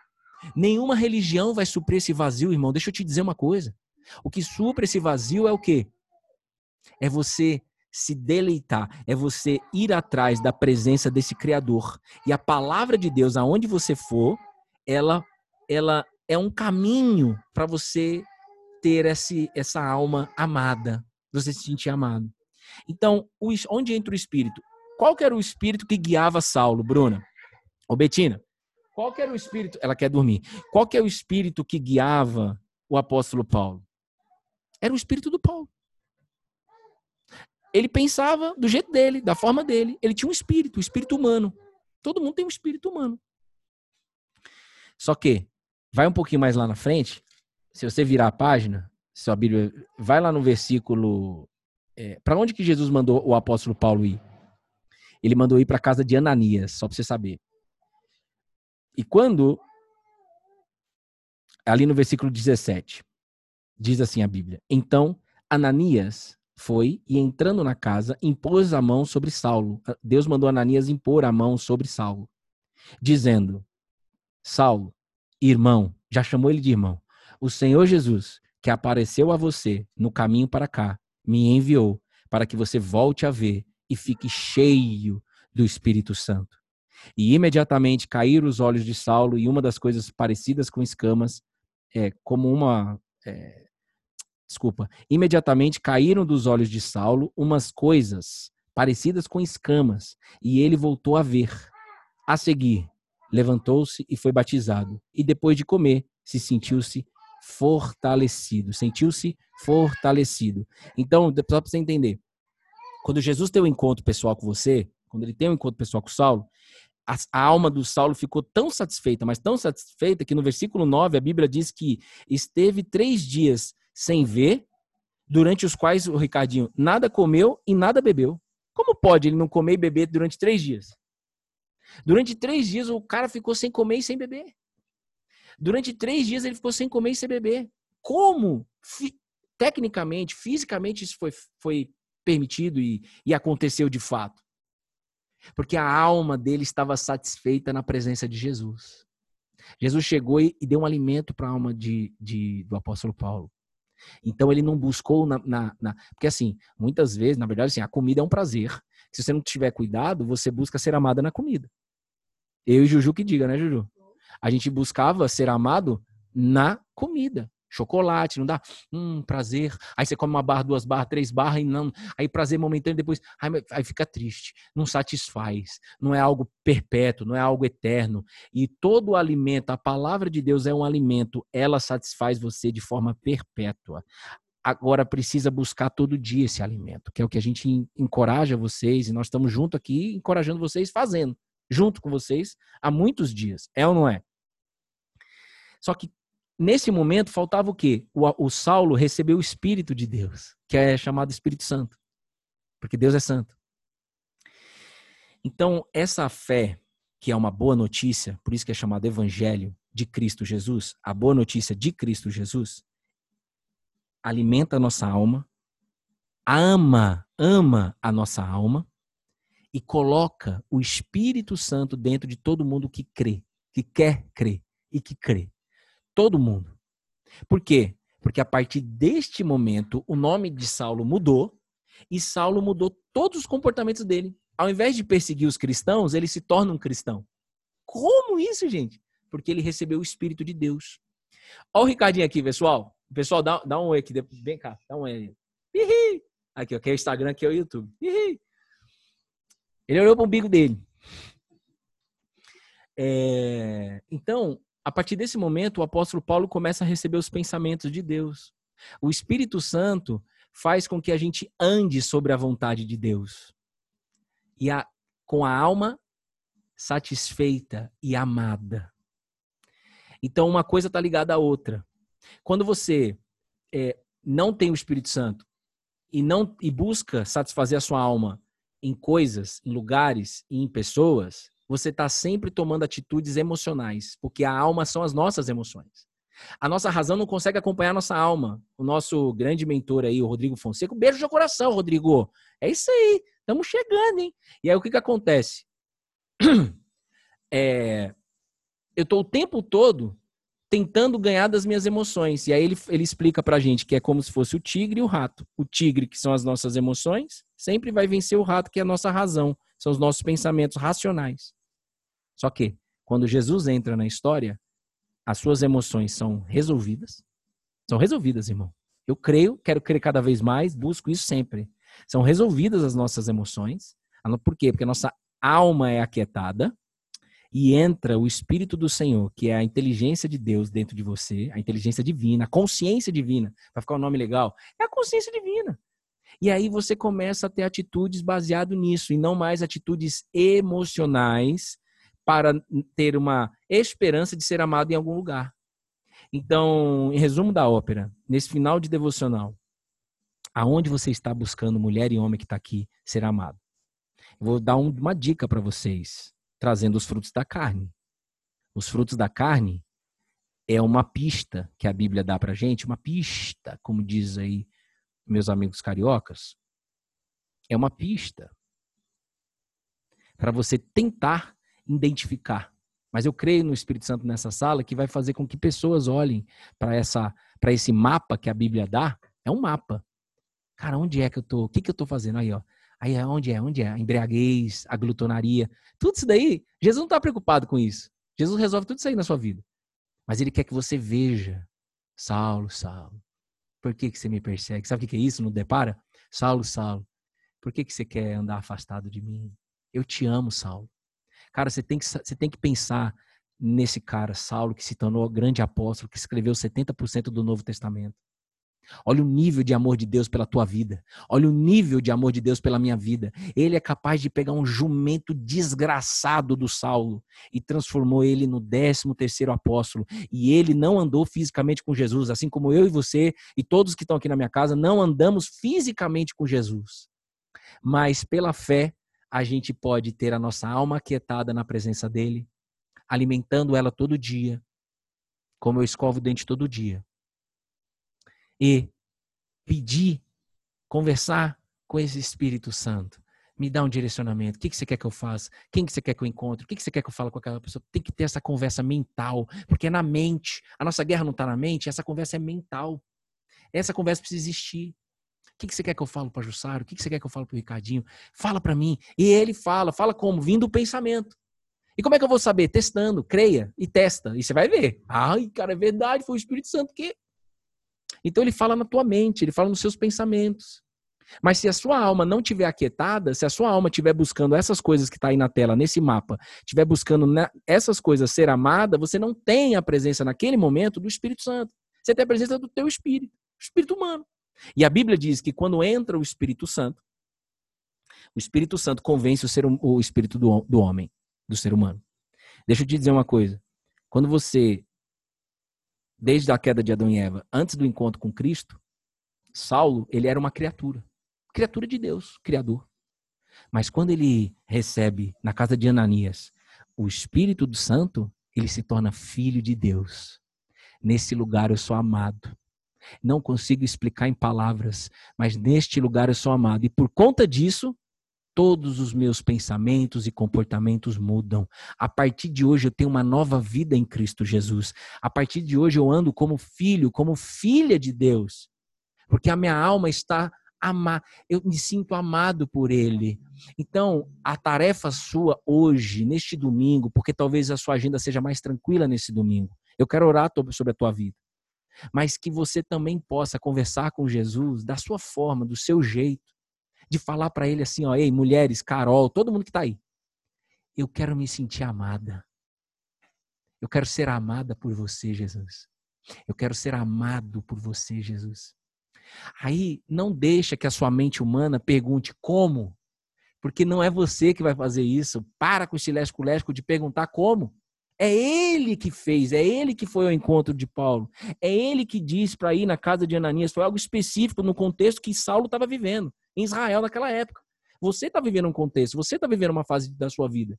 Nenhuma religião vai suprir esse vazio, irmão. Deixa eu te dizer uma coisa. O que supre esse vazio é o quê? É você se deleitar, é você ir atrás da presença desse Criador. E a palavra de Deus, aonde você for, ela, ela é um caminho para você ter esse, essa alma amada, você se sentir amado. Então, onde entra o espírito? Qual que era o espírito que guiava Saulo, Bruna? Ô Betina, qual que era o espírito? Ela quer dormir. Qual que é o espírito que guiava o apóstolo Paulo? Era o espírito do Paulo. Ele pensava do jeito dele, da forma dele. Ele tinha um espírito, um espírito humano. Todo mundo tem um espírito humano. Só que, vai um pouquinho mais lá na frente, se você virar a página, sua Bíblia, vai lá no versículo. É, para onde que Jesus mandou o apóstolo Paulo ir? Ele mandou ir para a casa de Ananias, só para você saber. E quando ali no versículo 17, diz assim a Bíblia: Então Ananias foi e entrando na casa, impôs a mão sobre Saulo. Deus mandou Ananias impor a mão sobre Saulo, dizendo: Saulo, irmão, já chamou ele de irmão. O Senhor Jesus, que apareceu a você no caminho para cá, me enviou para que você volte a ver e fique cheio do Espírito Santo. E imediatamente caíram os olhos de Saulo e uma das coisas parecidas com escamas, é, como uma é, desculpa, imediatamente caíram dos olhos de Saulo umas coisas parecidas com escamas, e ele voltou a ver. A seguir, levantou-se e foi batizado. E depois de comer, se sentiu-se fortalecido. Sentiu-se fortalecido. Então, só para você entender, quando Jesus tem um encontro pessoal com você, quando ele tem um encontro pessoal com Saulo, a, a, alma do Saulo ficou tão satisfeita, mas tão satisfeita, que no versículo 9 a Bíblia diz que esteve três dias sem ver, durante os quais o Ricardinho nada comeu e nada bebeu. Como pode ele não comer e beber durante três dias? Durante três dias o cara ficou sem comer e sem beber. Durante três dias ele ficou sem comer e sem beber. Como? Fi tecnicamente, fisicamente, isso foi, foi permitido e, e aconteceu de fato? Porque a alma dele estava satisfeita na presença de Jesus. Jesus chegou e, e deu um alimento para a alma de, de, do apóstolo Paulo. Então ele não buscou na, na, na, Porque assim, muitas vezes, na verdade, assim, a comida é um prazer. Se você não tiver cuidado, você busca ser amada na comida. Eu e Juju que diga, né, Juju? A gente buscava ser amado na comida chocolate, não dá? Hum, prazer. Aí você come uma barra, duas barras, três barras e não. Aí prazer momentâneo, depois. Aí, aí fica triste. Não satisfaz. Não é algo perpétuo, não é algo eterno. E todo alimento, a palavra de Deus é um alimento, ela satisfaz você de forma perpétua. Agora precisa buscar todo dia esse alimento, que é o que a gente encoraja vocês, e nós estamos junto aqui encorajando vocês, fazendo, junto com vocês, há muitos dias. É ou não é? Só que Nesse momento faltava o quê? O, o Saulo recebeu o Espírito de Deus, que é chamado Espírito Santo. Porque Deus é santo. Então, essa fé, que é uma boa notícia, por isso que é chamado Evangelho de Cristo Jesus, a boa notícia de Cristo Jesus, alimenta a nossa alma, ama, ama a nossa alma e coloca o Espírito Santo dentro de todo mundo que crê, que quer crer e que crê. Todo mundo. Por quê? Porque a partir deste momento, o nome de Saulo mudou e Saulo mudou todos os comportamentos dele. Ao invés de perseguir os cristãos, ele se torna um cristão. Como isso, gente? Porque ele recebeu o Espírito de Deus. Olha o Ricardinho aqui, pessoal. Pessoal, dá, dá um oi aqui. Vem cá, dá um oi. Aqui, aqui é o Instagram, aqui é o YouTube. Ele olhou para o umbigo dele. É, então, a partir desse momento, o apóstolo Paulo começa a receber os pensamentos de Deus. O Espírito Santo faz com que a gente ande sobre a vontade de Deus. E a, com a alma satisfeita e amada. Então, uma coisa está ligada à outra. Quando você é, não tem o Espírito Santo e não e busca satisfazer a sua alma em coisas, em lugares e em pessoas, você está sempre tomando atitudes emocionais, porque a alma são as nossas emoções. A nossa razão não consegue acompanhar a nossa alma. O nosso grande mentor aí, o Rodrigo Fonseca, um beijo no coração, Rodrigo. É isso aí, estamos chegando, hein? E aí o que, que acontece? É, eu estou o tempo todo tentando ganhar das minhas emoções. E aí ele, ele explica pra gente que é como se fosse o tigre e o rato. O tigre, que são as nossas emoções, sempre vai vencer o rato, que é a nossa razão. São os nossos pensamentos racionais. Só que, quando Jesus entra na história, as suas emoções são resolvidas. São resolvidas, irmão. Eu creio, quero crer cada vez mais, busco isso sempre. São resolvidas as nossas emoções. Por quê? Porque a nossa alma é aquietada e entra o Espírito do Senhor, que é a inteligência de Deus dentro de você, a inteligência divina, a consciência divina, para ficar um nome legal, é a consciência divina. E aí você começa a ter atitudes baseado nisso e não mais atitudes emocionais para ter uma esperança de ser amado em algum lugar. Então, em resumo da ópera, nesse final de devocional, aonde você está buscando, mulher e homem que está aqui, ser amado? Vou dar uma dica para vocês, trazendo os frutos da carne. Os frutos da carne é uma pista que a Bíblia dá pra gente, uma pista, como diz aí meus amigos cariocas. É uma pista para você tentar identificar. Mas eu creio no Espírito Santo nessa sala que vai fazer com que pessoas olhem para essa para esse mapa que a Bíblia dá. É um mapa. Cara, onde é que eu tô? O que que eu tô fazendo aí, ó? Aí onde é? Onde é? A embriaguez, a glutonaria, tudo isso daí. Jesus não está preocupado com isso. Jesus resolve tudo isso aí na sua vida. Mas ele quer que você veja. Saulo, Saulo, por que, que você me persegue? Sabe o que é isso? Não depara? Saulo, Saulo, por que, que você quer andar afastado de mim? Eu te amo, Saulo. Cara, você tem que, você tem que pensar nesse cara, Saulo, que se tornou grande apóstolo, que escreveu 70% do Novo Testamento. Olha o nível de amor de Deus pela tua vida. Olha o nível de amor de Deus pela minha vida. Ele é capaz de pegar um jumento desgraçado do Saulo e transformou ele no décimo terceiro apóstolo. E ele não andou fisicamente com Jesus, assim como eu e você e todos que estão aqui na minha casa não andamos fisicamente com Jesus. Mas pela fé, a gente pode ter a nossa alma aquietada na presença dele, alimentando ela todo dia, como eu escovo o dente todo dia e pedir, conversar com esse Espírito Santo. Me dá um direcionamento. O que, você quer que eu faça? Quem que você quer que eu encontre? O que, você quer que eu fale com aquela pessoa? Tem que ter essa conversa mental, porque é na mente. A nossa guerra não está na mente, essa conversa é mental. Essa conversa precisa existir. O que, você quer que eu fale para o Jussaro? O que, você quer que eu fale para o Ricardinho? Fala para mim. E ele fala. Fala como? Vindo do pensamento. E como é que eu vou saber? Testando. Creia e testa. E você vai ver. Ai, cara, é verdade. Foi o Espírito Santo que então ele fala na tua mente, ele fala nos seus pensamentos. Mas se a sua alma não tiver aquietada, se a sua alma estiver buscando essas coisas que está aí na tela, nesse mapa, estiver buscando essas coisas ser amada, você não tem a presença naquele momento do Espírito Santo. Você tem a presença do teu espírito, espírito humano. E a Bíblia diz que quando entra o Espírito Santo, o Espírito Santo convence o, ser, hum, o espírito do, do homem, do ser humano. Deixa eu te dizer uma coisa. Quando você desde a queda de Adão e Eva, antes do encontro com Cristo, Saulo, ele era uma criatura. Criatura de Deus, criador. Mas quando ele recebe na casa de Ananias o Espírito do Santo, ele se torna filho de Deus. Nesse lugar eu sou amado. Não consigo explicar em palavras, mas neste lugar eu sou amado. E por conta disso, todos os meus pensamentos e comportamentos mudam. A partir de hoje eu tenho uma nova vida em Cristo Jesus. A partir de hoje eu ando como filho, como filha de Deus. Porque a minha alma está amada, eu me sinto amado por ele. Então, a tarefa sua hoje, neste domingo, porque talvez a sua agenda seja mais tranquila nesse domingo. Eu quero orar sobre a tua vida. Mas que você também possa conversar com Jesus da sua forma, do seu jeito de falar para ele assim, ó, ei, mulheres, Carol, todo mundo que está aí. Eu quero me sentir amada. Eu quero ser amada por você, Jesus. Eu quero ser amado por você, Jesus. Aí não deixa que a sua mente humana pergunte como, porque não é você que vai fazer isso. Para com esse lesco-lesco de perguntar como. É ele que fez, é ele que foi ao encontro de Paulo. É ele que disse para ir na casa de Ananias. Foi algo específico no contexto que Saulo estava vivendo em Israel naquela época. Você está vivendo um contexto, você está vivendo uma fase da sua vida.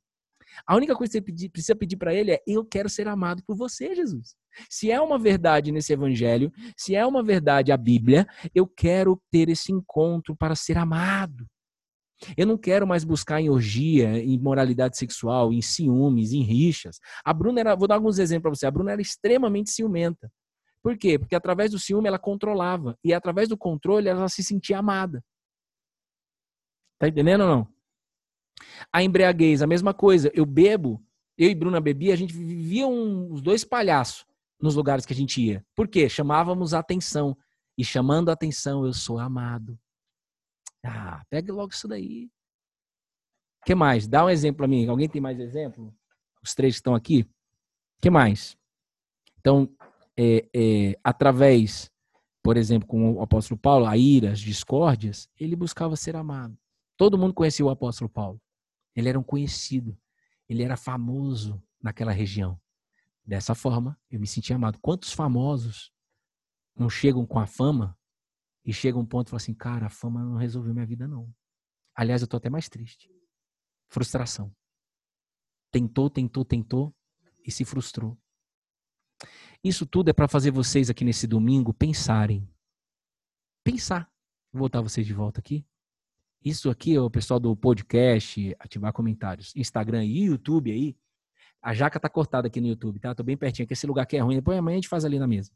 A única coisa que você pedir, precisa pedir para ele é: Eu quero ser amado por você, Jesus. Se é uma verdade nesse evangelho, se é uma verdade a Bíblia, eu quero ter esse encontro para ser amado. Eu não quero mais buscar em orgia, em moralidade sexual, em ciúmes, em rixas. A Bruna era, vou dar alguns exemplos para você. A Bruna era extremamente ciumenta. Por quê? Porque através do ciúme ela controlava e através do controle ela se sentia amada. Tá entendendo ou não? A embriaguez, a mesma coisa. Eu bebo, eu e Bruna bebia, a gente vivia um, os dois palhaços nos lugares que a gente ia. Por quê? Chamávamos a atenção. E chamando a atenção, eu sou amado. Ah, pega logo isso daí. Que mais? Dá um exemplo para mim. Alguém tem mais exemplo? Os três que estão aqui? Que mais? Então, é, é, através, por exemplo, com o apóstolo Paulo, a ira, as discórdias, ele buscava ser amado. Todo mundo conhecia o apóstolo Paulo. Ele era um conhecido. Ele era famoso naquela região. Dessa forma, eu me senti amado. Quantos famosos não chegam com a fama e chegam um ponto e falam assim: cara, a fama não resolveu minha vida, não. Aliás, eu tô até mais triste. Frustração. Tentou, tentou, tentou e se frustrou. Isso tudo é para fazer vocês aqui nesse domingo pensarem. Pensar. Vou botar vocês de volta aqui. Isso aqui, o pessoal do podcast, ativar comentários, Instagram e YouTube aí. A jaca tá cortada aqui no YouTube, tá? Tô bem pertinho, que esse lugar aqui é ruim. Depois amanhã a gente faz ali na mesa.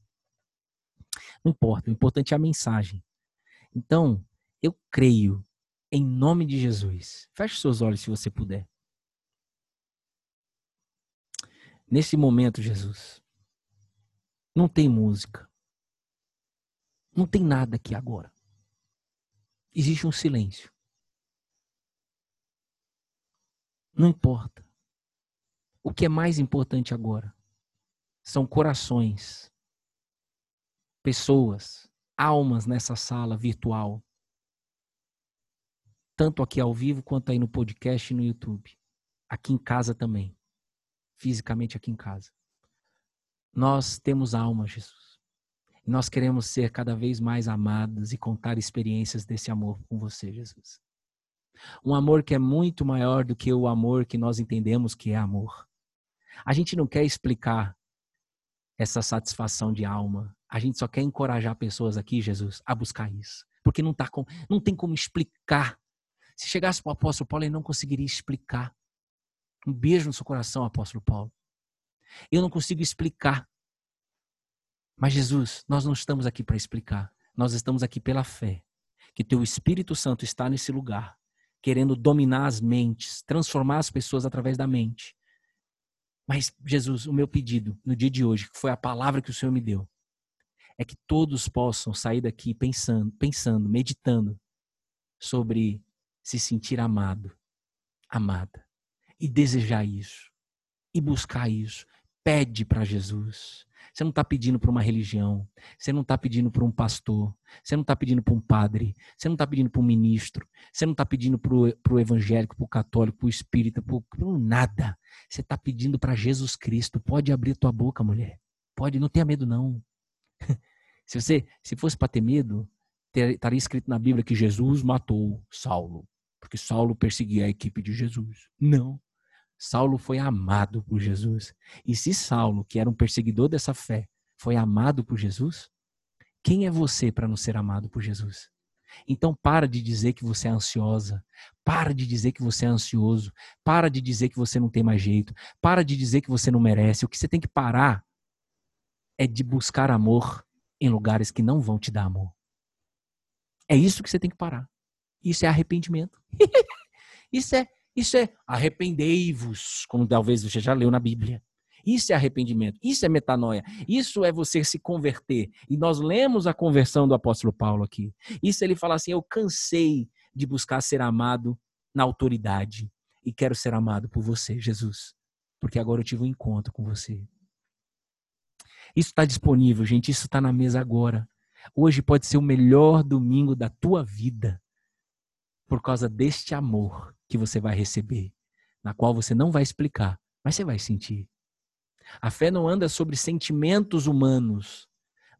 Não importa, o importante é a mensagem. Então, eu creio em nome de Jesus. Feche seus olhos se você puder. Nesse momento, Jesus, não tem música. Não tem nada aqui agora. Existe um silêncio. Não importa. O que é mais importante agora são corações, pessoas, almas nessa sala virtual. Tanto aqui ao vivo quanto aí no podcast e no YouTube. Aqui em casa também. Fisicamente aqui em casa. Nós temos alma, Jesus. Nós queremos ser cada vez mais amados e contar experiências desse amor com você, Jesus. Um amor que é muito maior do que o amor que nós entendemos que é amor. A gente não quer explicar essa satisfação de alma. A gente só quer encorajar pessoas aqui, Jesus, a buscar isso. Porque não, tá com, não tem como explicar. Se chegasse para o apóstolo Paulo, ele não conseguiria explicar. Um beijo no seu coração, apóstolo Paulo. Eu não consigo explicar. Mas Jesus, nós não estamos aqui para explicar. Nós estamos aqui pela fé. Que teu Espírito Santo está nesse lugar, querendo dominar as mentes, transformar as pessoas através da mente. Mas, Jesus, o meu pedido no dia de hoje, que foi a palavra que o Senhor me deu, é que todos possam sair daqui pensando, pensando, meditando sobre se sentir amado, amada, e desejar isso, e buscar isso, Pede para Jesus. Você não está pedindo para uma religião. Você não está pedindo para um pastor. Você não está pedindo para um padre. Você não está pedindo para um ministro. Você não está pedindo para o evangélico, para o católico, para o espírita, para nada. Você está pedindo para Jesus Cristo. Pode abrir tua boca, mulher. Pode, não tenha medo, não. se você, se fosse para ter medo, estaria escrito na Bíblia que Jesus matou Saulo. Porque Saulo perseguia a equipe de Jesus. Não. Saulo foi amado por Jesus. E se Saulo, que era um perseguidor dessa fé, foi amado por Jesus, quem é você para não ser amado por Jesus? Então para de dizer que você é ansiosa, para de dizer que você é ansioso, para de dizer que você não tem mais jeito, para de dizer que você não merece. O que você tem que parar é de buscar amor em lugares que não vão te dar amor. É isso que você tem que parar. Isso é arrependimento. isso é isso é arrependei-vos, como talvez você já leu na Bíblia. Isso é arrependimento, isso é metanoia, isso é você se converter. E nós lemos a conversão do apóstolo Paulo aqui. Isso ele fala assim: Eu cansei de buscar ser amado na autoridade e quero ser amado por você, Jesus, porque agora eu tive um encontro com você. Isso está disponível, gente, isso está na mesa agora. Hoje pode ser o melhor domingo da tua vida por causa deste amor que você vai receber, na qual você não vai explicar, mas você vai sentir. A fé não anda sobre sentimentos humanos,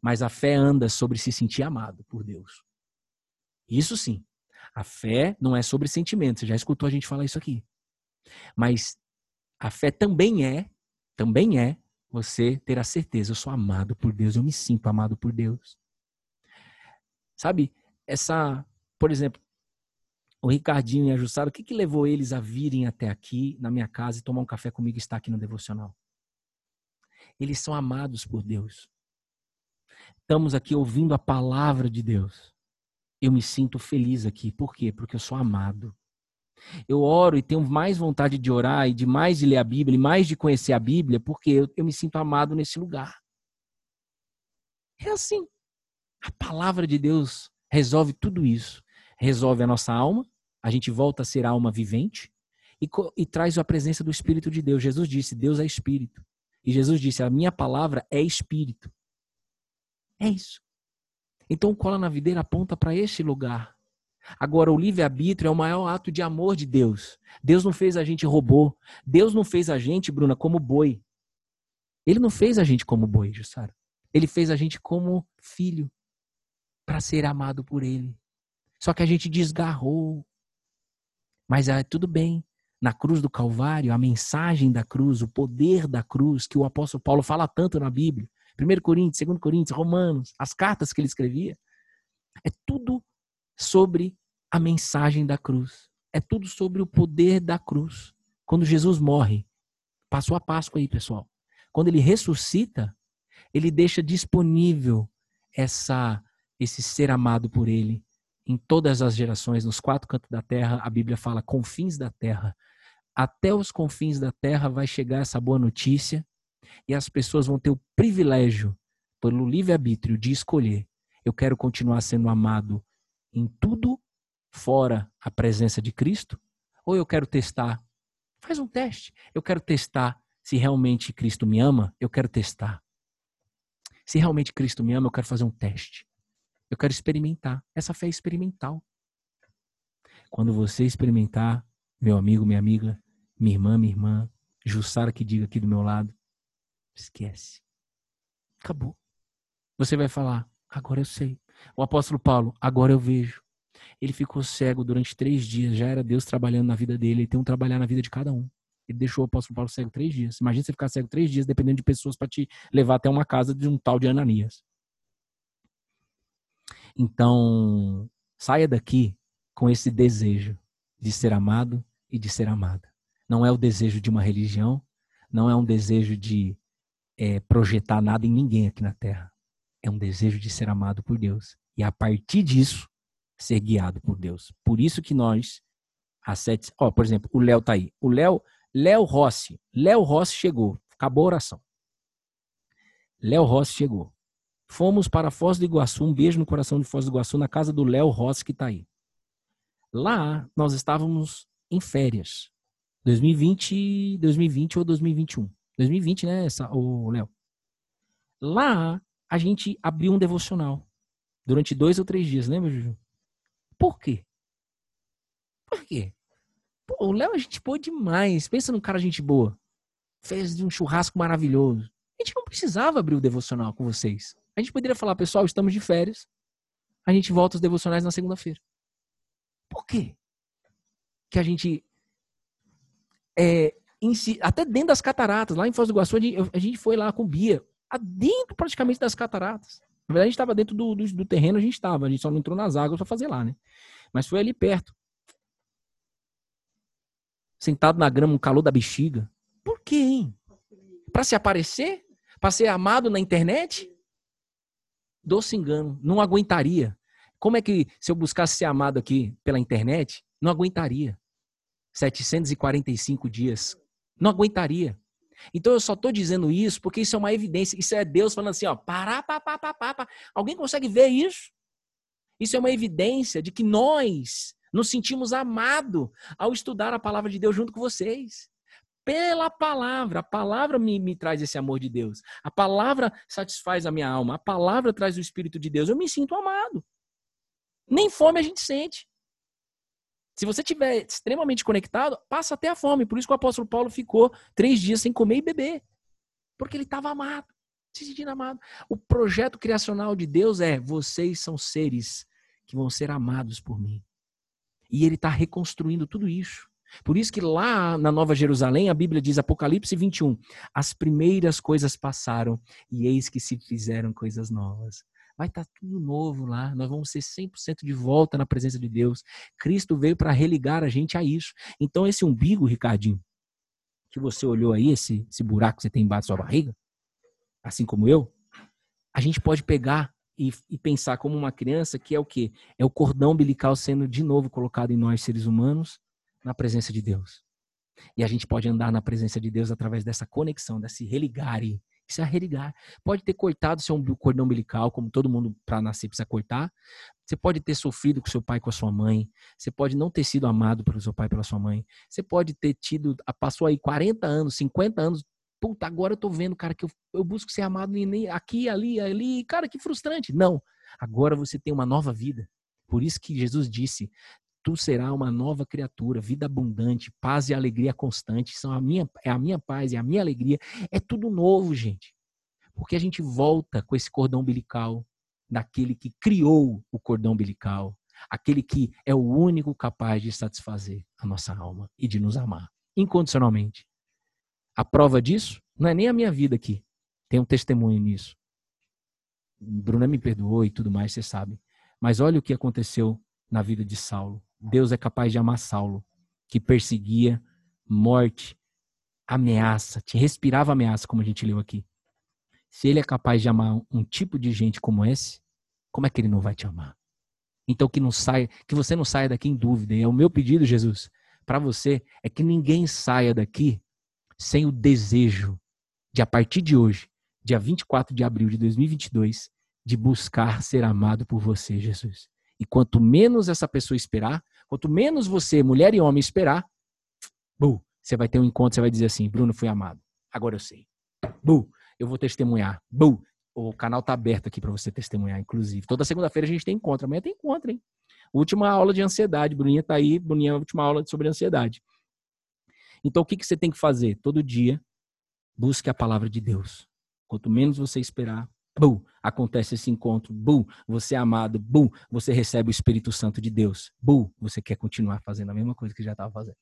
mas a fé anda sobre se sentir amado por Deus. Isso sim. A fé não é sobre sentimentos. Você já escutou a gente falar isso aqui. Mas a fé também é, também é você ter a certeza, eu sou amado por Deus, eu me sinto amado por Deus. Sabe, essa, por exemplo, o Ricardinho e a Jussara, o que, que levou eles a virem até aqui, na minha casa, e tomar um café comigo e estar aqui no devocional? Eles são amados por Deus. Estamos aqui ouvindo a palavra de Deus. Eu me sinto feliz aqui. Por quê? Porque eu sou amado. Eu oro e tenho mais vontade de orar e de mais de ler a Bíblia e mais de conhecer a Bíblia, porque eu, eu me sinto amado nesse lugar. É assim. A palavra de Deus resolve tudo isso. Resolve a nossa alma, a gente volta a ser alma vivente e, e traz a presença do Espírito de Deus. Jesus disse: Deus é Espírito. E Jesus disse: A minha palavra é Espírito. É isso. Então o cola na videira aponta para este lugar. Agora, o livre-arbítrio é o maior ato de amor de Deus. Deus não fez a gente robô. Deus não fez a gente, Bruna, como boi. Ele não fez a gente como boi, Jussara. Ele fez a gente como filho, para ser amado por ele. Só que a gente desgarrou, mas ah, tudo bem. na cruz do Calvário, a mensagem da cruz, o poder da cruz, que o apóstolo Paulo fala tanto na Bíblia. 1 Coríntios, 2 Coríntios, Romanos, as cartas que ele escrevia. É tudo sobre a mensagem da cruz. É tudo sobre o poder da cruz. Quando Jesus morre, passou a Páscoa aí, pessoal. Quando ele ressuscita, ele deixa disponível essa esse ser amado por ele em todas as gerações, nos quatro cantos da terra, a Bíblia fala confins da terra. Até os confins da terra vai chegar essa boa notícia e as pessoas vão ter o privilégio, pelo livre-arbítrio, de escolher: eu quero continuar sendo amado em tudo fora a presença de Cristo, ou eu quero testar. Faz um teste. Eu quero testar se realmente Cristo me ama, eu quero testar. Se realmente Cristo me ama, eu quero fazer um teste. Eu quero experimentar. Essa fé é experimental. Quando você experimentar, meu amigo, minha amiga, minha irmã, minha irmã, Jussara que diga aqui do meu lado, esquece. Acabou. Você vai falar, agora eu sei. O apóstolo Paulo, agora eu vejo. Ele ficou cego durante três dias, já era Deus trabalhando na vida dele, ele tem um trabalhar na vida de cada um. Ele deixou o apóstolo Paulo cego três dias. Imagina você ficar cego três dias, dependendo de pessoas para te levar até uma casa de um tal de Ananias. Então, saia daqui com esse desejo de ser amado e de ser amada. Não é o desejo de uma religião, não é um desejo de é, projetar nada em ninguém aqui na Terra. É um desejo de ser amado por Deus. E a partir disso, ser guiado por Deus. Por isso que nós, às sete. Ó, por exemplo, o Léo tá aí. O Léo, Léo Rossi. Léo Rossi chegou. Acabou a oração. Léo Rossi chegou. Fomos para Foz do Iguaçu, um beijo no coração de Foz do Iguaçu, na casa do Léo Rossi, que está aí. Lá, nós estávamos em férias. 2020, 2020 ou 2021. 2020, né, o Léo? Lá, a gente abriu um devocional. Durante dois ou três dias, lembra, Juju? Por quê? Por quê? Pô, o Léo a gente boa demais. Pensa num cara gente boa. Fez um churrasco maravilhoso. A gente não precisava abrir o devocional com vocês. A gente poderia falar, pessoal, estamos de férias. A gente volta os devocionais na segunda-feira. Por quê? Que a gente. É, si, até dentro das cataratas, lá em Foz do Iguaçu, a gente, a gente foi lá com Bia, dentro praticamente das cataratas. Na verdade, a gente estava dentro do, do, do, terreno, a gente estava, a gente só não entrou nas águas para fazer lá, né? Mas foi ali perto. Sentado na grama, um calor da bexiga. Por quê, hein? Para se aparecer? Para ser amado na internet? Doce engano, não aguentaria. Como é que, se eu buscasse ser amado aqui pela internet, não aguentaria. 745 dias. Não aguentaria. Então eu só estou dizendo isso porque isso é uma evidência. Isso é Deus falando assim, ó, pará, pá, pá, pá, pá, pá. Alguém consegue ver isso? Isso é uma evidência de que nós nos sentimos amados ao estudar a palavra de Deus junto com vocês pela palavra. A palavra me, me traz esse amor de Deus. A palavra satisfaz a minha alma. A palavra traz o Espírito de Deus. Eu me sinto amado. Nem fome a gente sente. Se você estiver extremamente conectado, passa até a fome. Por isso que o apóstolo Paulo ficou três dias sem comer e beber. Porque ele estava amado, se sentindo amado. O projeto criacional de Deus é: vocês são seres que vão ser amados por mim. E ele está reconstruindo tudo isso. Por isso que lá na Nova Jerusalém, a Bíblia diz, Apocalipse 21, as primeiras coisas passaram e eis que se fizeram coisas novas. Vai estar tá tudo novo lá, nós vamos ser 100% de volta na presença de Deus. Cristo veio para religar a gente a isso. Então esse umbigo, Ricardinho, que você olhou aí, esse, esse buraco que você tem embaixo da sua barriga, assim como eu, a gente pode pegar e, e, pensar como uma criança que é o quê? É o cordão umbilical sendo de novo colocado em nós seres humanos na presença de Deus. E a gente pode andar na presença de Deus através dessa conexão, desse religar. Isso é religar. Pode ter cortado seu cordão umbilical, como todo mundo para nascer precisa cortar. Você pode ter sofrido com seu pai com a sua mãe. Você pode não ter sido amado pelo seu pai pela sua mãe. Você pode ter tido, passou aí 40 anos, 50 anos. Puta, agora eu tô vendo, cara, que eu, eu busco ser amado aqui, ali, ali. Cara, que frustrante. Não. Agora você tem uma nova vida. Por isso que Jesus disse: tu será uma nova criatura, vida abundante, paz e alegria constante. São a minha, é a minha paz e a minha alegria. É tudo novo, gente. Porque a gente volta com esse cordão umbilical daquele que criou o cordão umbilical. aquele que é o único capaz de satisfazer a nossa alma e de nos amar incondicionalmente. A prova disso não é nem a minha vida aqui. Tem um testemunho nisso. Bruna me perdoou e tudo mais, você sabe. Mas olha o que aconteceu na vida de Saulo. Deus é capaz de amar Saulo, que perseguia morte, ameaça, te respirava ameaça, como a gente leu aqui. Se ele é capaz de amar um tipo de gente como esse, como é que ele não vai te amar? Então que não saia, que você não saia daqui em dúvida. E é o meu pedido, Jesus, para você é que ninguém saia daqui sem o desejo de a partir de hoje, dia 24 de abril de 2022, de buscar ser amado por você, Jesus. E quanto menos essa pessoa esperar, quanto menos você, mulher e homem, esperar, bu, você vai ter um encontro, você vai dizer assim: Bruno, fui amado. Agora eu sei. Bu, eu vou testemunhar. Bu, o canal tá aberto aqui para você testemunhar, inclusive. Toda segunda-feira a gente tem encontro. Amanhã tem encontro, hein? Última aula de ansiedade. Bruninha tá aí. Bruninha, última aula sobre ansiedade. Então, o que, que você tem que fazer? Todo dia, busque a palavra de Deus. Quanto menos você esperar, bum, acontece esse encontro, bum, você é amado, bum, você recebe o Espírito Santo de Deus, bum, você quer continuar fazendo a mesma coisa que já estava fazendo.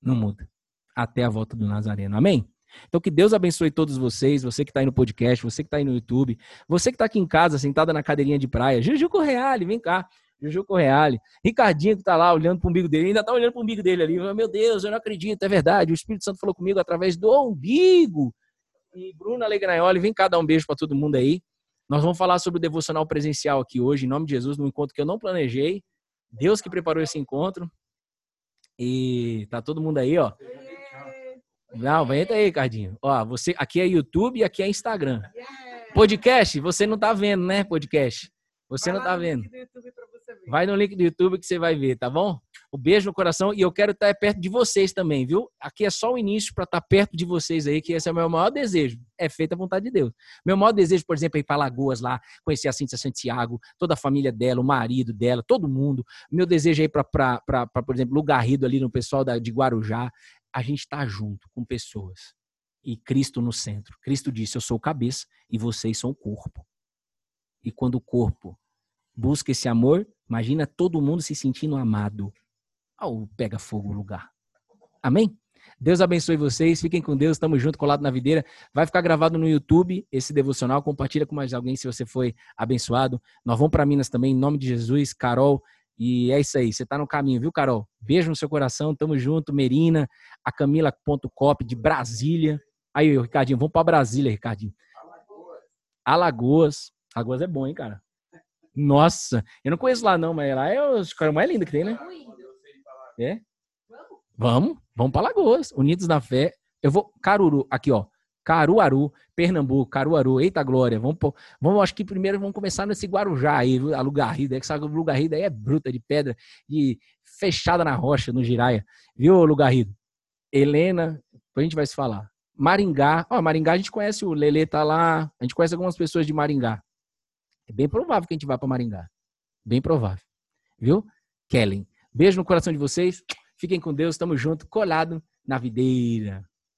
Não muda. Até a volta do Nazareno. Amém? Então, que Deus abençoe todos vocês, você que está aí no podcast, você que está aí no YouTube, você que está aqui em casa, sentada na cadeirinha de praia. Juju Correale, vem cá. Juju Correale. Ricardinho que está lá olhando para o umbigo dele, ainda está olhando para o umbigo dele ali. Meu Deus, eu não acredito, é verdade. O Espírito Santo falou comigo através do umbigo. E Bruna Legraioli, vem cá dar um beijo para todo mundo aí. Nós vamos falar sobre o devocional presencial aqui hoje, em nome de Jesus, num encontro que eu não planejei. Deus que preparou esse encontro. E tá todo mundo aí, ó. Não, vem aí, Ricardinho. Ó, você, aqui é YouTube e aqui é Instagram. Podcast, você não tá vendo, né? Podcast. Você não tá vendo. Vai no link do YouTube que você vai ver, tá bom? Um beijo no coração e eu quero estar perto de vocês também, viu? Aqui é só o início para estar perto de vocês aí, que esse é o meu maior desejo. É feita a vontade de Deus. Meu maior desejo, por exemplo, é ir para Lagoas lá, conhecer a Cíntia Santiago, toda a família dela, o marido dela, todo mundo. Meu desejo é ir para, por exemplo, Lugarrido ali no pessoal da, de Guarujá. A gente está junto com pessoas. E Cristo no centro. Cristo disse: Eu sou o cabeça e vocês são o corpo. E quando o corpo busca esse amor, imagina todo mundo se sentindo amado. Ou pega fogo lugar. Amém? Deus abençoe vocês, fiquem com Deus, estamos junto, colado na videira. Vai ficar gravado no YouTube esse devocional, compartilha com mais alguém se você foi abençoado. Nós vamos para Minas também, em nome de Jesus, Carol. E é isso aí, você está no caminho, viu, Carol? Beijo no seu coração, tamo junto. Merina, a Camila.cop de Brasília. Aí, Ricardinho, vamos para Brasília, Ricardinho. Alagoas. Alagoas é bom, hein, cara? Nossa, eu não conheço lá não, mas lá é o mais lindo que tem, né? É? Vamos, vamos para Lagoas, Unidos na Fé. Eu vou Caruru, aqui ó, Caruaru, Pernambuco, Caruaru, eita glória. Vamos, vamos acho que primeiro vamos começar nesse Guarujá aí, a Lugarrida, que sabe o Lugarrida aí é bruta de pedra e fechada na rocha, no Giraia. Viu, Lugarrido? Helena, a gente vai se falar. Maringá, ó, Maringá a gente conhece o Lele tá lá, a gente conhece algumas pessoas de Maringá. É bem provável que a gente vá para Maringá. Bem provável. Viu? Kellen. Beijo no coração de vocês. Fiquem com Deus. Tamo junto, colado na videira.